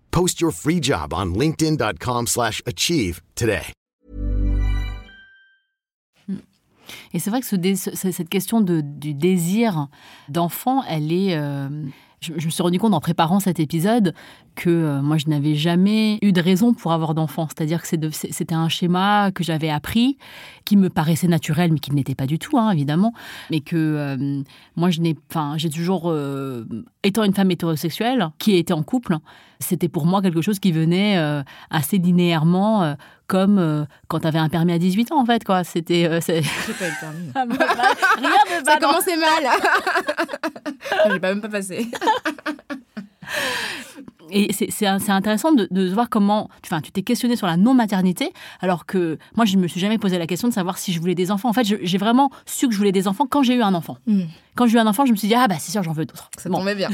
S3: Post your free job on linkedin.com/achieve today.
S1: Et c'est vrai que ce cette question de, du désir d'enfant, elle est euh, je, me suis rendu compte en préparant cet épisode que euh, moi, je n'avais jamais eu de raison pour avoir d'enfants. C'est-à-dire que c'était un schéma que j'avais appris, qui me paraissait naturel, mais qui ne l'était pas du tout, hein, évidemment. Mais que euh, moi, je n'ai, enfin, j'ai toujours, euh, étant une femme hétérosexuelle qui était en couple, c'était pour moi quelque chose qui venait assez linéairement, comme quand tu avais un permis à 18 ans, en fait, quoi. C'était.
S2: J'ai pas eu le permis.
S1: Ah, bah, bah, rien de
S2: Ça commençait mal. J'ai pas même pas passé.
S1: Et c'est intéressant de, de, voir comment, enfin, tu t'es questionné sur la non-maternité, alors que moi, je ne me suis jamais posé la question de savoir si je voulais des enfants. En fait, j'ai vraiment su que je voulais des enfants quand j'ai eu un enfant. Mm. Quand j'ai eu un enfant, je me suis dit, ah bah c'est sûr, j'en veux d'autres.
S2: Ça bon. tombait bien.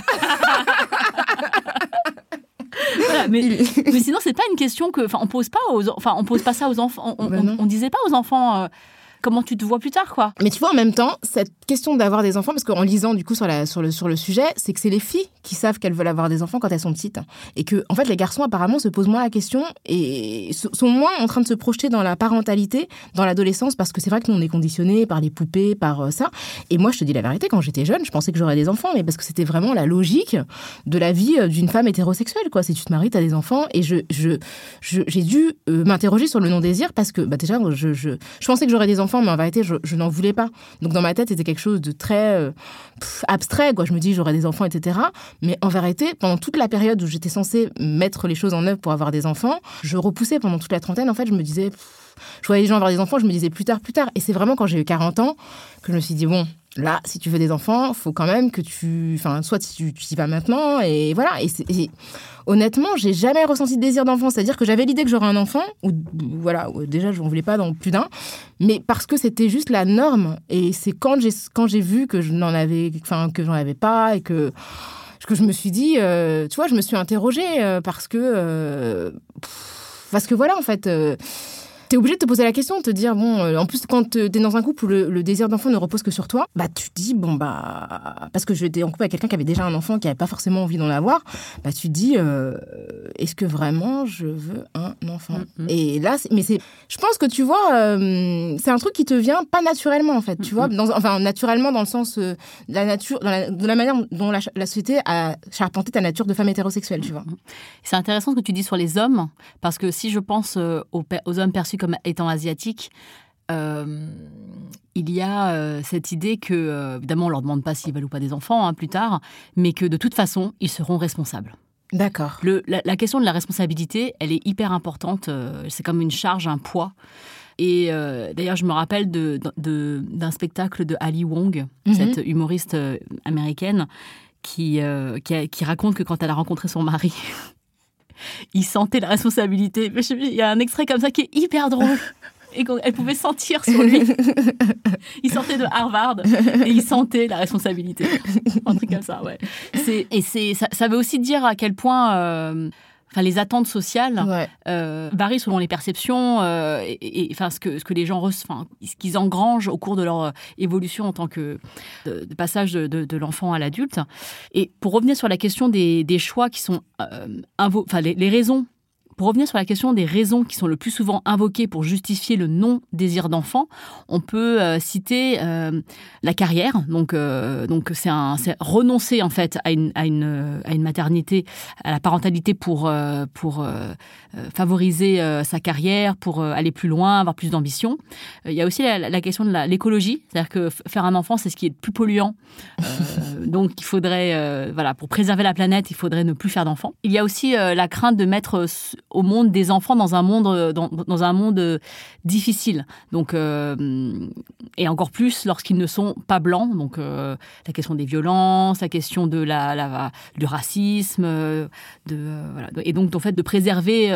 S1: Voilà, mais, mais, sinon, c'est pas une question que, enfin, on pose pas aux, enfin, on pose pas ça aux enfants. On, ben on, on disait pas aux enfants. Euh, comment tu te vois plus tard, quoi.
S2: Mais tu vois, en même temps, cette question d'avoir des enfants, parce qu'en lisant du coup sur, le, sur le sujet, c'est que c'est les filles qui savent qu'elles veulent avoir des enfants quand elles sont petites. Et que, en fait, les garçons apparemment se posent moins la question et sont moins en train de se projeter dans la parentalité, dans l'adolescence, parce que c'est vrai que nous, on est conditionnés par les poupées, par euh, ça. Et moi, je te dis la vérité, quand j'étais jeune, je pensais que j'aurais des enfants, mais parce que c'était vraiment la logique de la vie euh, d'une femme hétérosexuelle, quoi. Si tu te maries, t'as des enfants. Et je, je, j'ai dû euh, m'interroger sur le non-désir parce que, bah, déjà, je, je, je pensais que j'aurais des enfants, mais en vérité, je, je n'en voulais pas. Donc, dans ma tête, c'était quelque chose de très euh, abstrait, quoi. Je me dis, j'aurais des enfants, etc. Mais en vérité, pendant toute la période où j'étais censée mettre les choses en œuvre pour avoir des enfants, je repoussais pendant toute la trentaine. En fait, je me disais, je voyais les gens avoir des enfants, je me disais plus tard, plus tard. Et c'est vraiment quand j'ai eu 40 ans que je me suis dit, bon, là, si tu veux des enfants, faut quand même que tu. Enfin, soit tu, tu y vas maintenant, et voilà. Et, et honnêtement, j'ai jamais ressenti de désir d'enfant. C'est-à-dire que j'avais l'idée que j'aurais un enfant, ou voilà, déjà, je n'en voulais pas dans plus d'un, mais parce que c'était juste la norme. Et c'est quand j'ai vu que je n'en avais, avais pas, et que que je me suis dit, euh, tu vois, je me suis interrogée euh, parce que. Euh, parce que voilà, en fait euh, tu es obligé de te poser la question, de te dire, bon, euh, en plus, quand tu es dans un couple où le, le désir d'enfant ne repose que sur toi, bah, tu te dis, bon, bah, parce que j'étais en couple avec quelqu'un qui avait déjà un enfant, qui n'avait pas forcément envie d'en avoir, bah, tu te dis, euh, est-ce que vraiment je veux un enfant? Mm -hmm. Et là, mais c'est, je pense que tu vois, euh, c'est un truc qui te vient pas naturellement, en fait, tu mm -hmm. vois, dans, enfin, naturellement dans le sens de la nature, dans la, de la manière dont la, la, société a charpenté ta nature de femme hétérosexuelle, tu vois.
S1: C'est intéressant ce que tu dis sur les hommes, parce que si je pense aux, aux hommes perçus comme étant asiatique, euh, il y a euh, cette idée que, euh, évidemment, on leur demande pas s'ils veulent ou pas des enfants hein, plus tard, mais que de toute façon, ils seront responsables.
S2: D'accord.
S1: La, la, question de la responsabilité, elle est hyper importante. C'est comme une charge, un poids. Et d'ailleurs, je me rappelle d'un de, de, spectacle de Ali Wong, mm -hmm. cette humoriste américaine, qui, qui, qui raconte que quand elle a rencontré son mari, il sentait la responsabilité. Il y a un extrait comme ça qui est hyper drôle. Et qu'elle pouvait sentir sur lui. Il sortait de Harvard et il sentait la responsabilité. Un truc comme ça, ouais. Et ça, ça veut aussi dire à quel point. Euh, Enfin, les attentes sociales
S2: ouais.
S1: euh, varient selon les perceptions euh, et, et, enfin ce que ce que les gens enfin, ce qu'ils engrangent au cours de leur évolution en tant que de, de passage de, de, de l'enfant à l'adulte. Et pour revenir sur la question des, des choix qui sont euh, enfin les, les raisons Pour revenir sur la question des raisons qui sont le plus souvent invoquées pour justifier le non-désir d'enfant, on peut euh, citer euh, la carrière. Donc, euh, donc c'est renoncer en fait à une, à une, à une maternité, à la parentalité pour, pour favoriser sa carrière, pour aller plus loin, avoir plus d'ambition. Il y a aussi la, la question de l'écologie, c'est-à-dire que faire un enfant, c'est ce qui est le plus polluant. donc, il faudrait, voilà, pour préserver la planète, il faudrait ne plus faire d'enfants. Il y a aussi la crainte de mettre au monde des enfants dans un monde, dans, dans un monde difficile. Donc, et encore plus lorsqu'ils ne sont pas blancs. Donc, la question des violences, la question de la, du racisme, de, voilà. et donc, en fait, de préserver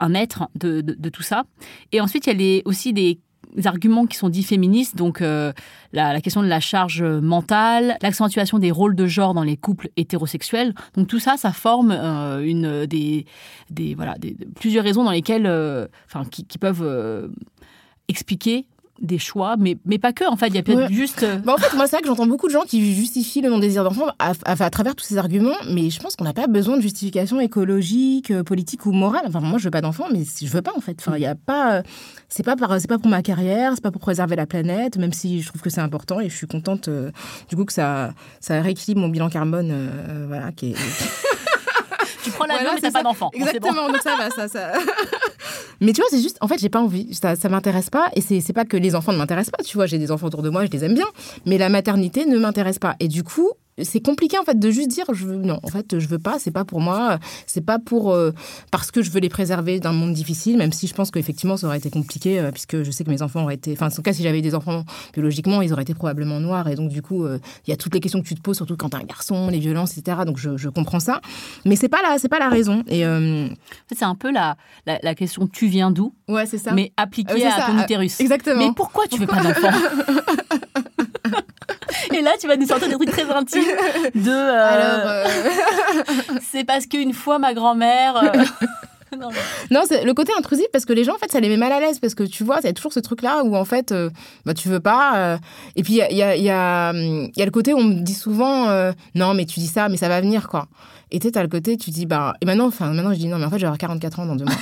S1: un être de, de, tout ça. Et ensuite, il y a les, aussi des arguments qui sont dits féministes, donc la, la, question de la charge mentale, l'accentuation des rôles de genre dans les couples hétérosexuels. Donc tout ça, ça forme une des, voilà plusieurs raisons dans lesquelles, enfin, qui, qui, peuvent expliquer des choix, mais, mais pas que, en fait, il y a peut-être juste...
S2: Euh, bah en fait, moi, c'est vrai que j'entends beaucoup de gens qui justifient le non-désir d'enfant à, à, travers tous ces arguments, mais je pense qu'on n'a pas besoin de justification écologique, euh, politique ou morale. Enfin, moi, je veux pas d'enfant, mais je veux pas, en fait. Enfin, il y a pas... C'est pas, par, pas pour ma carrière, c'est pas pour préserver la planète, même si je trouve que c'est important et je suis contente, euh, du coup, que ça, ça rééquilibre mon bilan carbone, voilà, qui est...
S1: tu prends l'avion, mais t'as pas d'enfant.
S2: Exactement, donc ça va, ça... ça... Mais tu vois, c'est juste, en fait, j'ai pas envie. Ça, ça m'intéresse pas. Et c'est pas que les enfants ne m'intéressent pas. Tu vois, j'ai des enfants autour de moi, je les aime bien. Mais la maternité ne m'intéresse pas. Et du coup, c'est compliqué en fait de juste dire je veux, non en fait je veux pas c'est pas pour moi c'est pas pour euh, parce que je veux les préserver d'un monde difficile même si je pense qu'effectivement ça aurait été compliqué euh, puisque je sais que mes enfants auraient été enfin en tout cas si j'avais des enfants biologiquement ils auraient été probablement noirs et donc du coup euh, il y a toutes les questions que tu te poses surtout quand t'es un garçon les violences etc donc je, je comprends ça. Mais c'est pas la c'est pas la raison et
S1: c'est un peu la, la, question tu viens d'où?
S2: Ouais c'est ça.
S1: Mais appliqué à ton utérus.
S2: exactement.
S1: Mais pourquoi tu veux pas d'enfant? Et là, tu vas nous sortir des trucs très intimes de. Euh, Alors, euh, c'est parce qu'une fois ma grand-mère. Euh,
S2: non, c'est le côté intrusif parce que les gens, en fait, ça les met mal à l'aise parce que tu vois, il y a toujours ce truc-là où en fait, bah, tu veux pas. et puis, il y a, y, a, y, a, y a, le côté où on me dit souvent, non, mais tu dis ça, mais ça va venir, quoi. Et tu as le côté, tu dis, bah, et maintenant, enfin, maintenant, je dis, non, mais en fait, j'aurai 44 ans dans deux mois.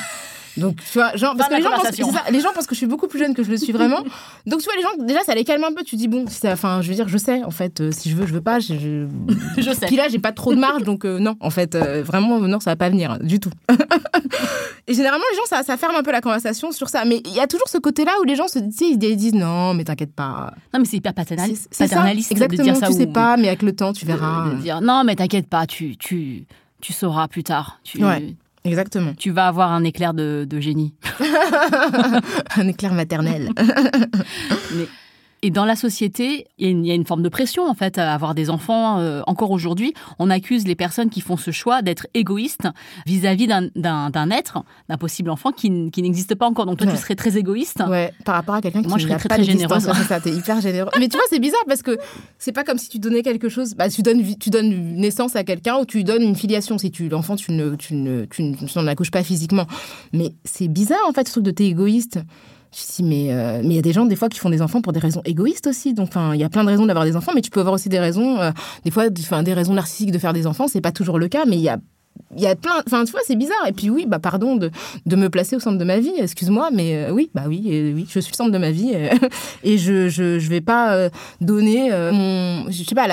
S2: Donc, tu vois, genre, parce que les gens, pensent, ça, les gens pensent que je suis beaucoup plus jeune que je le suis vraiment. Donc, tu vois, les gens, déjà, ça les calme un peu. Tu dis, bon, enfin, je veux dire, je sais, en fait, euh, si je veux, je veux pas. Je,
S1: je... sais.
S2: Puis là, j'ai pas trop de marge, donc euh, non, en fait, euh, vraiment, non, ça va pas venir du tout. et généralement, les gens, ça, ça ferme un peu la conversation sur ça. Mais il y a toujours ce côté-là où les gens se disent, ils disent, non, mais t'inquiète pas.
S1: Non, mais c'est hyper paternaliste, paternaliste
S2: exactement,
S1: de dire ça.
S2: Tu sais pas, mais avec le temps, tu verras.
S1: De, dire, non, mais t'inquiète pas, tu, tu, tu sauras plus tard. Tu,
S2: Exactement.
S1: Tu vas avoir un éclair de, de génie.
S2: un éclair maternel.
S1: Mais et dans la société, il y a une forme de pression, en fait, à avoir des enfants. Euh, encore aujourd'hui, on accuse les personnes qui font ce choix d'être égoïstes vis-à-vis d'un être, d'un possible enfant qui, n'existe pas encore. Donc toi, tu serais très égoïste.
S2: Ouais, par rapport à quelqu'un qui
S1: Moi, je serais très, très généreuse.
S2: ça, t'es hyper généreux. Mais tu vois, c'est bizarre parce que c'est pas comme si tu donnais quelque chose. Bah, tu donnes, tu donnes naissance à quelqu'un ou tu donnes une filiation. Si tu l'enfant, tu ne, tu ne, tu n'en accouches pas physiquement. Mais c'est bizarre, en fait, ce truc de t'es égoïste. Je dis, mais euh, mais il y a des gens, des fois, qui font des enfants pour des raisons égoïstes aussi. Donc, il y a plein de raisons d'avoir des enfants, mais tu peux avoir aussi des raisons, euh, des fois, des raisons narcissiques de faire des enfants. C'est pas toujours le cas, mais il y a il y a plein. Enfin, tu vois, c'est bizarre. Et puis, oui, bah, pardon de, de me placer au centre de ma vie, excuse-moi, mais euh, oui, bah oui, oui, je suis le centre de ma vie et je, je, vais pas euh, donner euh, mon, je sais pas,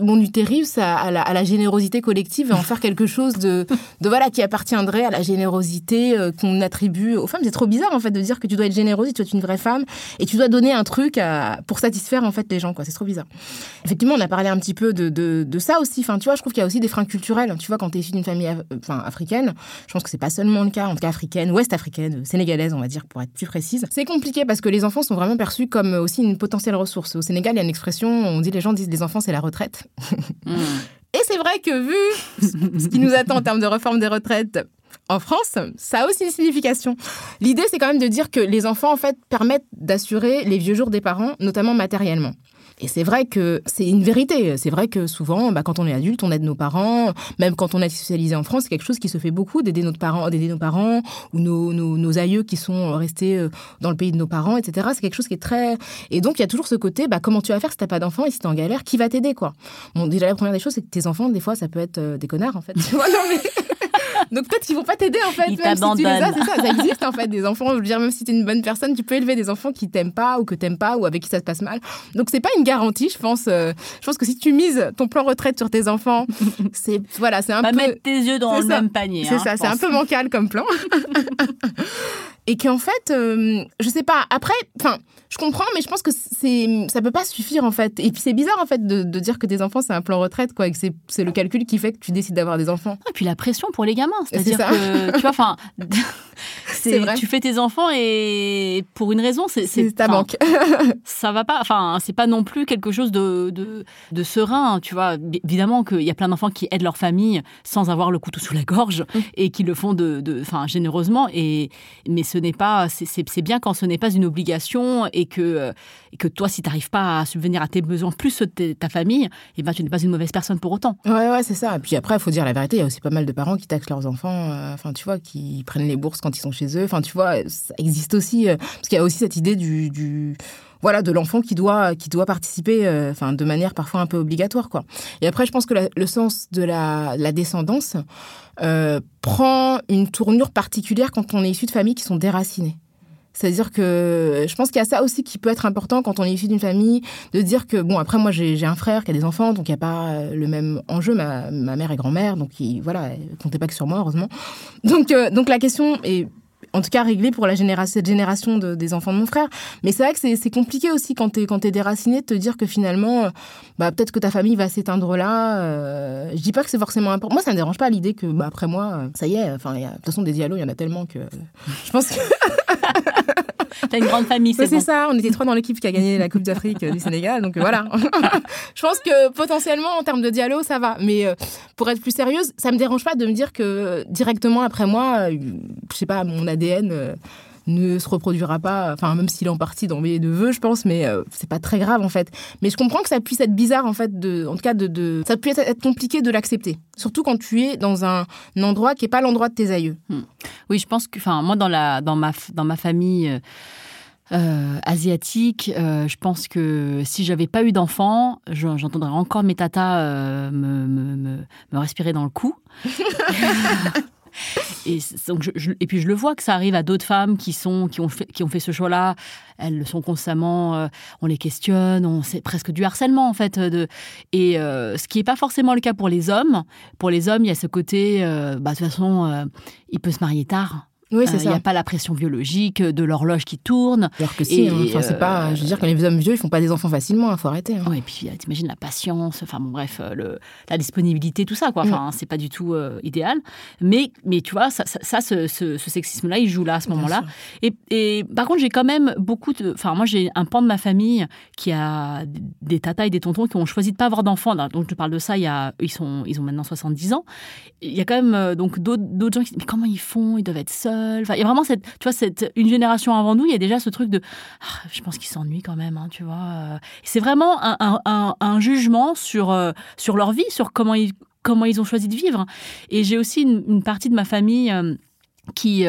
S2: mon utérus à, la, générosité collective et en faire quelque chose de, de voilà, qui appartiendrait à la générosité qu'on attribue aux femmes. C'est trop bizarre, en fait, de dire que tu dois être généreuse tu dois être une vraie femme et tu dois donner un truc pour satisfaire, en fait, les gens, quoi. C'est trop bizarre. Effectivement, on a parlé un petit peu de, de, ça aussi. Enfin, tu vois, je trouve qu'il y a aussi des freins culturels. Tu vois, quand tu es d'une famille enfin, africaine. Je pense que c'est pas seulement le cas, en tout cas africaine, ouest africaine, sénégalaise, on va dire, pour être plus précise. C'est compliqué parce que les enfants sont vraiment perçus comme aussi une potentielle ressource. Au Sénégal, il y a une expression, on dit les gens disent les enfants c'est la retraite. Hmm. Et c'est vrai que vu ce qui nous attend en termes de réforme des retraites en France, ça a aussi une signification. L'idée, c'est quand même de dire que les enfants, en fait, permettent d'assurer les vieux jours des parents, notamment matériellement. Et c'est vrai que c'est une vérité. C'est vrai que souvent, bah, quand on est adulte, on aide nos parents. Même quand on est socialisé en France, c'est quelque chose qui se fait beaucoup d'aider nos parents, d'aider nos parents ou nos, nos, aïeux qui sont restés euh, dans le pays de nos parents, etc. C'est quelque chose qui est très. Et donc il y a toujours ce côté, bah, comment tu vas faire si t'as pas d'enfant et si t'es en galère, qui va t'aider quoi? Bon, déjà la première des choses, c'est que tes enfants, des fois, ça peut être euh, des connards en fait. Tu vois, non, mais... Donc peut-être qu'ils vont pas t'aider en fait.
S1: Ils
S2: même si tu les as, ça, ça existe en fait. Des enfants, je veux dire, même si t'es une bonne personne, tu peux élever des enfants qui t'aiment pas ou que t'aimes pas ou avec qui ça se passe mal. Donc c'est pas une garantie, je pense. euh, je pense que si tu mises ton plan retraite sur tes enfants, c'est voilà, c'est un
S1: Pas
S2: peu.
S1: mettre tes yeux dans le
S2: ça.
S1: même panier.
S2: C'est
S1: hein,
S2: ça, c'est un peu bancal comme plan. Et qu'en fait, euh, je sais pas, après, enfin, je comprends, mais je pense que c'est, ça peut pas suffire en fait. Et puis c'est bizarre en fait de, de dire que tes enfants c'est un plan retraite, quoi, et que c'est, le calcul qui fait que tu décides d'avoir des enfants.
S1: Et puis la pression pour les gamins, c'est-à-dire que tu vois, enfin,
S2: C'est
S1: tu fais tes enfants et pour une raison, c'est
S2: ta banque.
S1: ça va pas. Enfin, c'est pas non plus quelque chose de, de, de serein, tu vois. Évidemment qu'il y a plein d'enfants qui aident leur famille sans avoir le couteau sous la gorge
S2: Mm.
S1: et qui le font de, de, généreusement. Et, mais ce n'est pas, c'est- bien quand ce n'est pas une obligation et que, et que toi, si tu n'arrives pas à subvenir à tes besoins plus ceux de ta famille, et ben, tu n'es pas une mauvaise personne pour autant.
S2: Ouais, ouais, c'est ça. Et puis après, il faut dire la vérité, il y a aussi pas mal de parents qui taxent leurs enfants, euh, enfin, tu vois, qui prennent les bourses quand ils sont chez eux. Enfin, tu vois, ça existe aussi, euh, parce qu'il y a aussi cette idée du. voilà, de l'enfant qui doit, qui doit participer euh, enfin, de manière parfois un peu obligatoire. Quoi. Et après, je pense que le sens de la, la descendance euh, prend une tournure particulière quand on est issu de familles qui sont déracinées. C'est-à-dire que je pense qu'il y a ça aussi qui peut être important quand on est issu d'une famille, de dire que, bon, après, moi, j'ai un frère qui a des enfants, donc il n'y a pas euh, le même enjeu. Ma, ma mère est grand-mère, donc il, voilà, comptait pas que sur moi, heureusement. Donc, euh, donc la question est en tout cas réglée pour la génération, cette génération de- des enfants de mon frère. Mais c'est vrai que c'est compliqué aussi quand t'es quand es déraciné de te dire que finalement, euh, bah, peut-être que ta famille va s'éteindre là. Euh, je dis pas que c'est forcément important. Moi, ça me dérange pas l'idée que, bah, après moi, euh, ça y est, de toute façon, des dialogues, il y en a tellement que je pense que
S1: T'as une grande famille, c'est bon.
S2: ça, on était trois dans l'équipe qui a gagné la Coupe d'Afrique du Sénégal, donc euh, voilà. je pense que potentiellement, en termes de dialogue, ça va. Mais euh, pour être plus sérieuse, ça me dérange pas de me dire que directement après moi, euh, je sais pas, mon ADN euh, ne se reproduira pas, enfin, même s'il est en partie dans mes neveux, je pense, mais euh, c'est pas très grave en fait. Mais je comprends que ça puisse être bizarre en fait, de, en tout cas, de, de- ça puisse être compliqué de l'accepter. Surtout quand tu es dans un, un endroit qui est pas l'endroit de tes aïeux.
S1: Oui, je pense que, enfin, moi, dans, la, dans, ma, dans ma famille euh, euh, asiatique, euh, je pense que si j'avais pas eu d'enfant, je- j'entendrais encore mes tatas euh, me, me, me, me respirer dans le cou. Et, puis je le vois que ça arrive à d'autres femmes qui, sont, qui, ont fait, qui ont fait ce choix-là. Elles le sont constamment, euh, on les questionne, on, c'est presque du harcèlement en fait. Et euh, ce qui n'est pas forcément le cas pour les hommes. Pour les hommes, il y a ce côté, euh, bah, de toute façon, il peut se marier tard.
S2: Oui,
S1: Euh,
S2: c'est
S1: Il n'y
S2: ça.
S1: a pas la pression biologique de l'horloge qui tourne.
S2: Alors que si,
S1: Et,
S2: hein, enfin, c'est
S1: euh,
S2: pas, je veux dire, quand les hommes vieux, ils font pas des enfants facilement, il faut arrêter. hein.
S1: Ouais, et puis euh, t'imagines la patience, enfin bon bref, euh, le, la disponibilité, tout ça quoi. Enfin, c'est pas du tout euh, idéal. Mais mais tu vois, ça, ça, ça, ce, ce, ce sexisme-là, il joue là à ce moment-là. Et, et par contre, j'ai quand même beaucoup de. Enfin, moi, j'ai un pan de ma famille qui a des tatas et des tontons qui ont choisi de pas avoir d'enfants. Donc, je parle de ça, il y a, ils, sont, ils ont maintenant 70 ans. Il y a quand même euh, donc d'autres d'autres gens qui disent Mais comment ils font? Ils doivent être seuls. Il y a vraiment cette. Tu vois, cette, une génération avant nous, il y a déjà ce truc de. Ah, je pense qu'ils s'ennuient quand même, hein, tu vois. euh. C'est vraiment un, jugement sur, euh, sur leur vie, sur comment ils, comment ils ont choisi de vivre. Et j'ai aussi une, partie de ma famille. euh, qui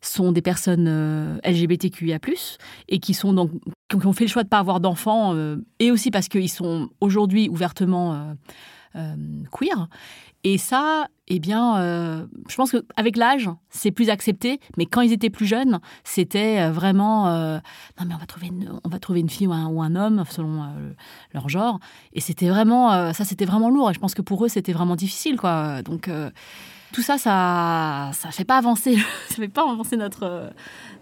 S1: sont des personnes euh, LGBTQIA+, et qui sont donc qui ont- fait le choix de pas avoir d'enfants, et aussi parce qu'ils sont aujourd'hui ouvertement queer. Et ça, eh bien, euh, je pense qu'avec l'âge, c'est plus accepté, mais quand ils étaient plus jeunes, c'était euh, vraiment euh, non mais on va trouver une, on va trouver une fille ou un, ou un homme selon leur genre, et c'était vraiment ça, c'était vraiment lourd. Et je pense que pour eux, c'était vraiment difficile, quoi. Donc tout ça, ça, ça fait pas avancer, ça fait pas avancer notre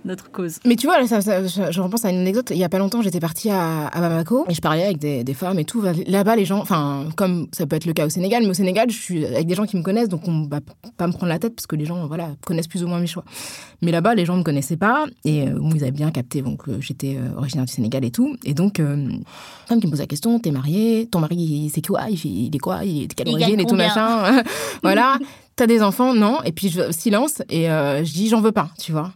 S1: notre cause.
S2: Mais tu vois, là, ça, ça- je, je repense à une anecdote. Il y a pas longtemps, j'étais partie à, à Bamako et je parlais avec des, des femmes et tout. Là-bas, les gens, enfin, comme ça peut être le cas au Sénégal, mais au Sénégal, je suis avec des gens qui me connaissent, donc on va pas me prendre la tête parce que les gens, voilà, connaissent plus ou moins mes choix. Mais là-bas, les gens me connaissaient pas et euh, ils avaient bien capté donc euh, j'étais euh, originaire du Sénégal et tout. Et donc, euh, une femme qui me pose la question, t'es mariée, ton mari, c'est quoi? Il, fait- il est quoi? Il est de quelle
S1: Il
S2: origine et tout machin. voilà. T'as des enfants? Non. Et puis je, silence et euh, je dis j'en veux pas, tu vois.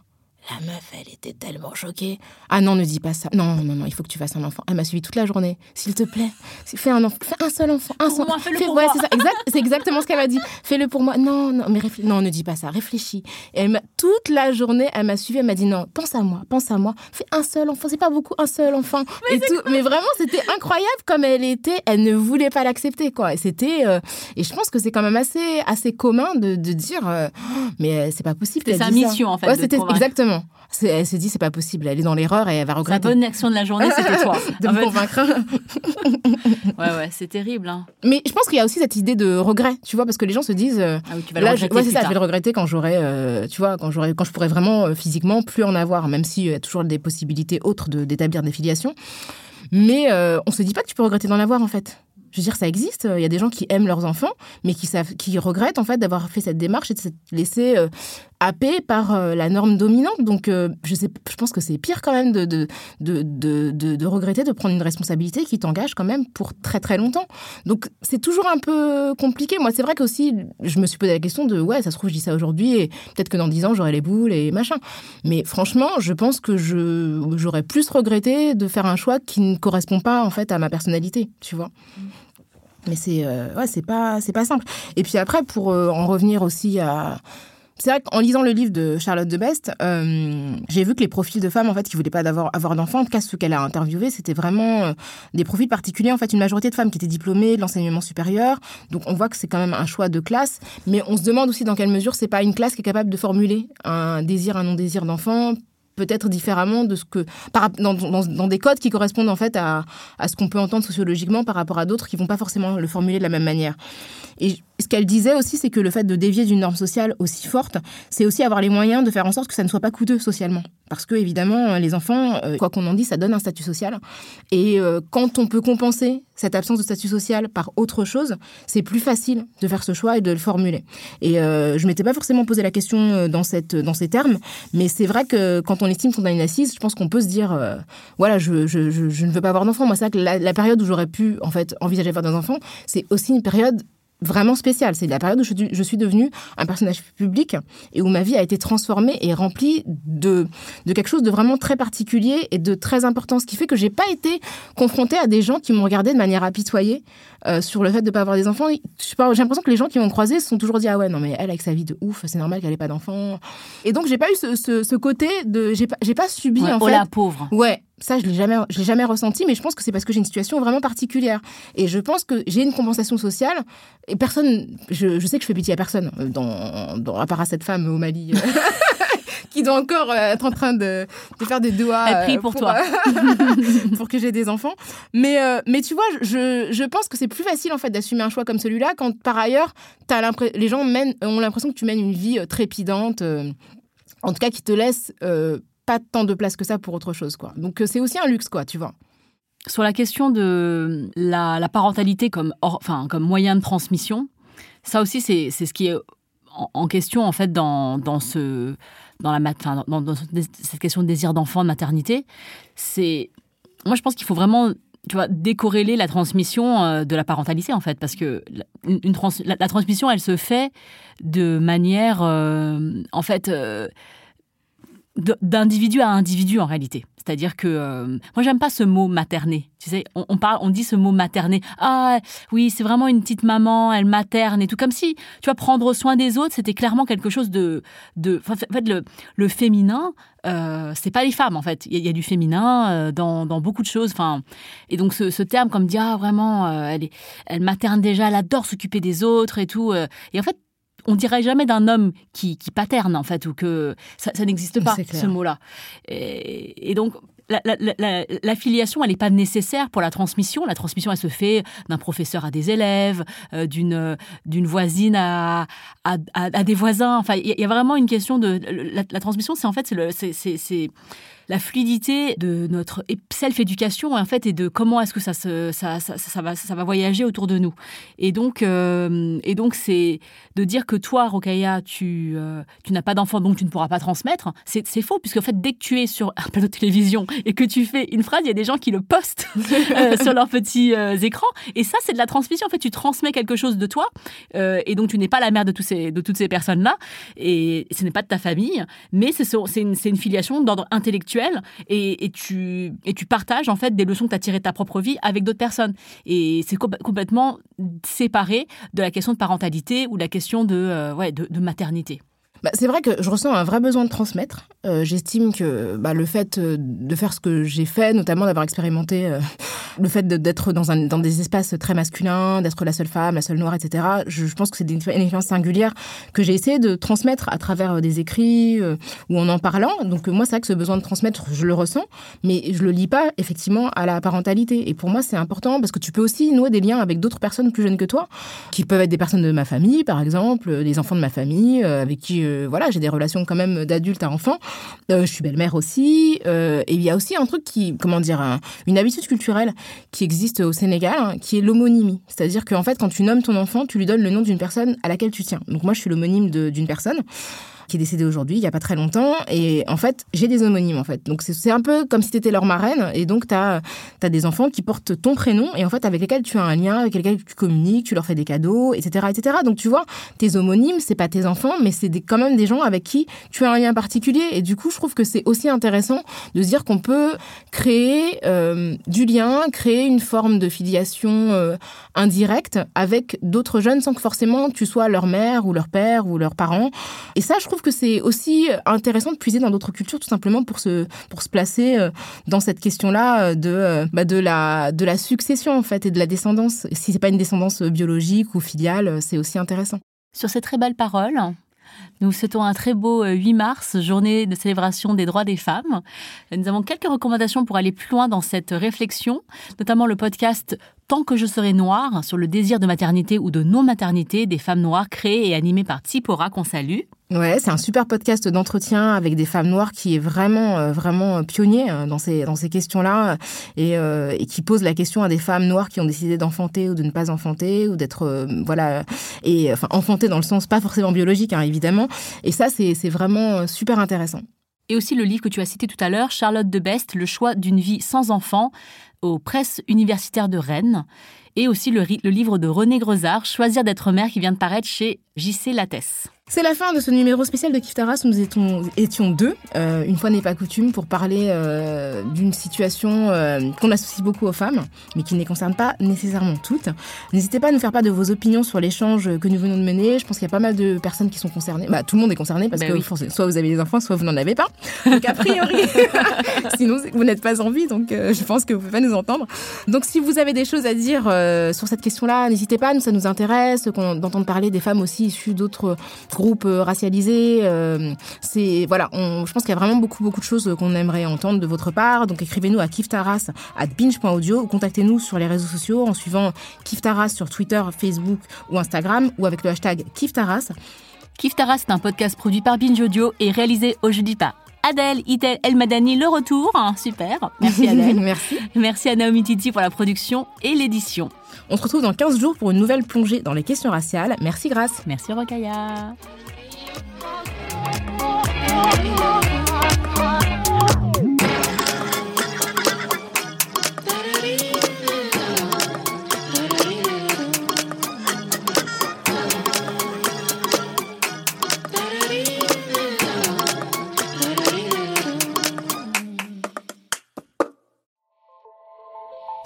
S2: La meuf, elle était tellement choquée. Ah non, ne dis pas ça. Non, non, non, il faut que tu fasses un enfant. Elle m'a suivi toute la journée. S'il te plaît, fais un enfant, fais un seul enfant, un seul. fais,
S1: pour
S2: ouais, c'est ça. Exact, c'est exactement ce qu'elle m'a dit. Fais-le pour moi. Non, non, mais réfléchis. Non, ne dis pas ça. Réfléchis. Et elle toute la journée, elle m'a suivi. Elle m'a dit non, pense à moi, pense à moi. Fais un seul enfant. C'est pas beaucoup, un seul enfant. Mais, et tout. mais vraiment, c'était incroyable comme elle était. Elle ne voulait pas l'accepter, quoi. Et c'était. euh, et je pense que c'est quand même assez, assez commun de, de dire, euh, mais euh, c'est pas possible.
S1: C'était sa
S2: ça.
S1: mission, en fait,
S2: Ouais, c'était exactement. Elle s'est dit, c'est pas possible. Elle est dans l'erreur et elle va
S1: La
S2: regretter.
S1: bonne action de la journée, c'était toi.
S2: de
S1: En
S2: me
S1: fait,
S2: convaincre.
S1: ouais, ouais, c'est terrible. Hein.
S2: Mais je pense qu'il y a aussi cette idée de regret, tu vois, parce que les gens se disent. euh,
S1: Ah oui, tu vas le
S2: Là, je,
S1: regretter
S2: ouais, c'est ça, je vais le regretter quand j'aurai, euh, tu vois, quand quand je pourrai vraiment euh, physiquement plus en avoir, même s'il y a toujours des possibilités autres de- d'établir des filiations. Mais on se dit pas que tu peux regretter d'en avoir en fait. Je veux dire, ça existe. Il y a des gens qui aiment leurs enfants, mais qui savent, qui regrettent en fait d'avoir fait cette démarche et de s'être laissé happer par euh, la norme dominante. Donc, euh, je sais, je pense que c'est pire quand même de de, de, de, de- de regretter de prendre une responsabilité qui t'engage quand même pour très très longtemps. Donc, c'est toujours un peu compliqué. Moi, c'est vrai qu'aussi, je me suis posé la question de ouais, ça se trouve, je dis ça aujourd'hui et peut-être que dans dix ans, j'aurai les boules et machin. Mais franchement, je pense que je j'aurais plus regretté de faire un choix qui ne correspond pas en fait à ma personnalité, tu vois. Mais c'est euh, ouais, c'est pas c'est pas simple. Et puis après, pour en revenir aussi à c'est vrai qu'en lisant le livre de Charlotte de Best, euh, j'ai vu que les profils de femmes en fait qui voulaient pas avoir d'enfants, en tout cas ceux qu'elle a interviewés, c'était vraiment euh, des profils particuliers. En fait, une majorité de femmes qui étaient diplômées de l'enseignement supérieur. Donc on voit que c'est quand même un choix de classe, mais on se demande aussi dans quelle mesure c'est pas une classe qui est capable de formuler un désir, un non désir d'enfant peut-être différemment de ce que par, dans, dans, dans des codes qui correspondent en fait à, à ce qu'on peut entendre sociologiquement par rapport à d'autres qui vont pas forcément le formuler de la même manière. Et ce qu'elle disait aussi, c'est que le fait de dévier d'une norme sociale aussi forte, c'est aussi avoir les moyens de faire en sorte que ça ne soit pas coûteux socialement. Parce que, évidemment, les enfants, euh, quoi qu'on en dise, ça donne un statut social. Et euh, quand on peut compenser cette absence de statut social par autre chose, c'est plus facile de faire ce choix et de le formuler. Et euh, je m'étais pas forcément posé la question euh, dans, ces termes, mais c'est vrai que quand on estime qu'on a une assise, je pense qu'on peut se dire, euh, voilà, je, ne veux pas avoir d'enfants. Moi, c'est vrai que la, la période où j'aurais pu, en fait, envisager d'avoir des enfants, c'est aussi une période vraiment spéciale. C'est la période où je, je, suis devenue un personnage public et où ma vie a été transformée et remplie de, de quelque chose de vraiment très particulier et de très important. Ce qui fait que j'ai pas été confrontée à des gens qui m'ont regardé de manière apitoyée euh, sur le fait de ne pas avoir des enfants. J'ai l'impression que les gens qui m'ont croisé se sont toujours dit Ah ouais, non, mais elle, avec sa vie de ouf, c'est normal qu'elle ait pas d'enfants. Et donc, j'ai pas eu ce, ce, ce côté de. J'ai pas, pas subi,
S1: ouais,
S2: en
S1: oh
S2: fait.
S1: la pauvre.
S2: Ouais, ça, je l'ai jamais, je l'ai jamais ressenti, mais je pense que c'est parce que j'ai une situation vraiment particulière. Et je pense que j'ai une compensation sociale. Et personne, je, je, sais que je fais pitié à personne, dans, dans, à part à cette femme au Mali. qui doit encore euh, être en train de, de, faire des doigts
S1: Elle prie pour,
S2: pour
S1: toi
S2: pour que j'ai des enfants mais euh, mais tu vois je, je pense que c'est plus facile en fait d'assumer un choix comme celui-là quand par ailleurs as les gens mènent, ont l'impression que tu mènes une vie euh, trépidante euh, en tout cas qui te laisse euh, pas tant de place que ça pour autre chose quoi donc c'est aussi un luxe quoi tu vois
S1: sur la question de la, parentalité comme, or, enfin, comme moyen de transmission, ça aussi, c'est ce qui est en, question, en fait, dans, dans, ce, dans, la, enfin, dans, dans cette question de désir d'enfant, de maternité. C'est, Moi, je pense qu'il faut vraiment tu vois, décorréler la transmission euh, de la parentalité, en fait, parce que une trans, la, transmission, elle se fait de manière, euh, en fait, euh, d'individu à individu en réalité. C'est-à-dire que euh, moi j'aime pas ce mot materner. Tu sais, on, parle, on dit ce mot materner. Ah oui, c'est vraiment une petite maman, elle materne et tout comme si tu vois prendre soin des autres, c'était clairement quelque chose de de. En fait, le, le féminin, euh, c'est pas les femmes en fait. Il y, a du féminin euh, dans, dans beaucoup de choses. Enfin, et donc ce, ce terme comme dire ah vraiment, elle est, elle materne déjà, elle adore s'occuper des autres et tout. et en fait on dirait jamais d'un homme qui, qui, paterne en fait ou que ça, ça n'existe pas ce mot-là. Et, et, donc la, la, la, la filiation, elle n'est pas nécessaire pour la transmission. La transmission, elle se fait d'un professeur à des élèves, euh, d'une d'une voisine à, à, des voisins. Enfin, il y, y, a vraiment une question de la, transmission. C'est en fait c'est la fluidité de notre self-éducation en fait et de comment est-ce que ça, se, ça, ça, ça, va, ça va voyager autour de nous. Et donc, euh, et donc c'est de dire que toi, Rokaya, tu, euh, tu n'as pas d'enfant, donc tu ne pourras pas transmettre. C'est, c'est faux, puisque en fait, dès que tu es sur un plateau de télévision et que tu fais une phrase, il y a des gens qui le postent euh, sur leurs petits écrans. Et ça, c'est de la transmission. En fait, tu transmets quelque chose de toi. et donc, tu n'es pas la mère de, tous ces, de toutes ces personnes-là. Et ce n'est pas de ta famille, mais c'est, c'est, une, c'est une filiation d'ordre intellectuel. Et, tu, partages, en fait, des leçons que tu as tirées de ta propre vie avec d'autres personnes. Et c'est complètement séparé de la question de parentalité ou de la question de, euh, maternité.
S2: Bah, c'est vrai que je ressens un vrai besoin de transmettre. Euh, j'estime que bah, le fait euh, de faire ce que j'ai fait, notamment d'avoir expérimenté euh, le fait d'être dans, des espaces très masculins, d'être la seule femme, la seule noire, etc., je, pense que c'est une, expérience singulière que j'ai essayé de transmettre à travers des écrits ou en en parlant. Donc moi, c'est vrai que ce besoin de transmettre, je le ressens, mais je le lis pas effectivement à la parentalité. Et pour moi, c'est important parce que tu peux aussi nouer des liens avec d'autres personnes plus jeunes que toi, qui peuvent être des personnes de ma famille, par exemple, des enfants de ma famille, avec qui voilà, j'ai des relations quand même d'adulte à enfant. Euh, je suis belle-mère aussi. Euh, et il y a aussi un truc qui, comment dire, une habitude culturelle qui existe au Sénégal, hein, qui est l'homonymie. C'est-à-dire qu'en fait, quand tu nommes ton enfant, tu lui donnes le nom d'une personne à laquelle tu tiens. Donc moi, je suis l'homonyme d'une personne qui est décédée aujourd'hui, il n'y a pas très longtemps. Et en fait, j'ai des homonymes, en fait. Donc, c'est un peu comme si tu étais leur marraine. Et donc, tu as, des enfants qui portent ton prénom et en fait, avec lesquels tu as un lien, avec lesquels tu communiques, tu leur fais des cadeaux, etc. etc. Donc, tu vois, tes homonymes, c'est pas tes enfants, mais c'est quand même des gens avec qui tu as un lien particulier. Et du coup, je trouve que c'est aussi intéressant de se dire qu'on peut créer euh, du lien, créer une forme de filiation euh, indirecte avec d'autres jeunes sans que forcément tu sois leur mère ou leur père ou leurs parents. Et ça, je trouve que c'est aussi intéressant de puiser dans d'autres cultures, tout simplement pour se, pour se placer euh, dans cette question-là euh, de, euh, bah, de, la, de la succession, en fait, et de la descendance. Si c'est pas une descendance biologique ou filiale, c'est aussi intéressant.
S1: Sur ces très belles paroles, nous souhaitons un très beau 8 mars, journée de célébration des droits des femmes. Nous avons quelques recommandations pour aller plus loin dans cette réflexion, notamment le podcast Tant que je serai noire sur le désir de maternité ou de non-maternité des femmes noires créé et animé par Tipora qu'on salue.
S2: Ouais, c'est un super podcast d'entretien avec des femmes noires qui est vraiment, euh, vraiment pionnier euh, dans ces, dans ces questions-là et, euh, qui pose la question à des femmes noires qui ont décidé d'enfanter ou de ne pas enfanter ou d'être, voilà, et enfin, enfanter dans le sens pas forcément biologique, hein, évidemment. Et ça, c'est vraiment super intéressant.
S1: Et aussi le livre que tu as cité tout à l'heure, Charlotte de Best, Le choix d'une vie sans enfant, aux presses universitaires de Rennes. Et aussi le, le livre de René Grezard, Choisir d'être mère, qui vient de paraître chez JC Lattès.
S2: C'est la fin de ce numéro spécial de Kiftaras nous étions, étions deux, euh, une fois n'est pas coutume, pour parler euh, d'une situation euh, qu'on associe beaucoup aux femmes, mais qui ne les concerne pas nécessairement toutes. N'hésitez pas à nous faire part de vos opinions sur l'échange que nous venons de mener. Je pense qu'il y a pas mal de personnes qui sont concernées. Bah, tout le monde est concerné parce bah que soit vous avez des enfants, soit vous n'en avez pas. Donc a priori, sinon vous n'êtes pas en vie, donc je pense que vous pouvez pas nous entendre. Donc si vous avez des choses à dire sur cette question-là, n'hésitez pas, nous ça nous intéresse d'entendre parler des femmes aussi issues d'autres groupes euh, racialisés. Euh, c'est voilà, je pense qu'il y a vraiment beaucoup beaucoup de choses qu'on aimerait entendre de votre part. Donc écrivez-nous à kiftaras at binge.audio ou contactez-nous sur les réseaux sociaux en suivant Kiftaras sur Twitter, Facebook ou Instagram ou avec le hashtag Kiftaras.
S1: Kiftaras est un podcast produit par Binge Audio et réalisé au jeudi par Adèle Itel El Madani, le retour. Super. Merci Adèle.
S2: Merci.
S1: Merci à Naomi Titi pour la production et l'édition.
S2: On se retrouve dans 15 jours pour une nouvelle plongée dans les questions raciales. Merci Grâce.
S1: Merci Rokaya.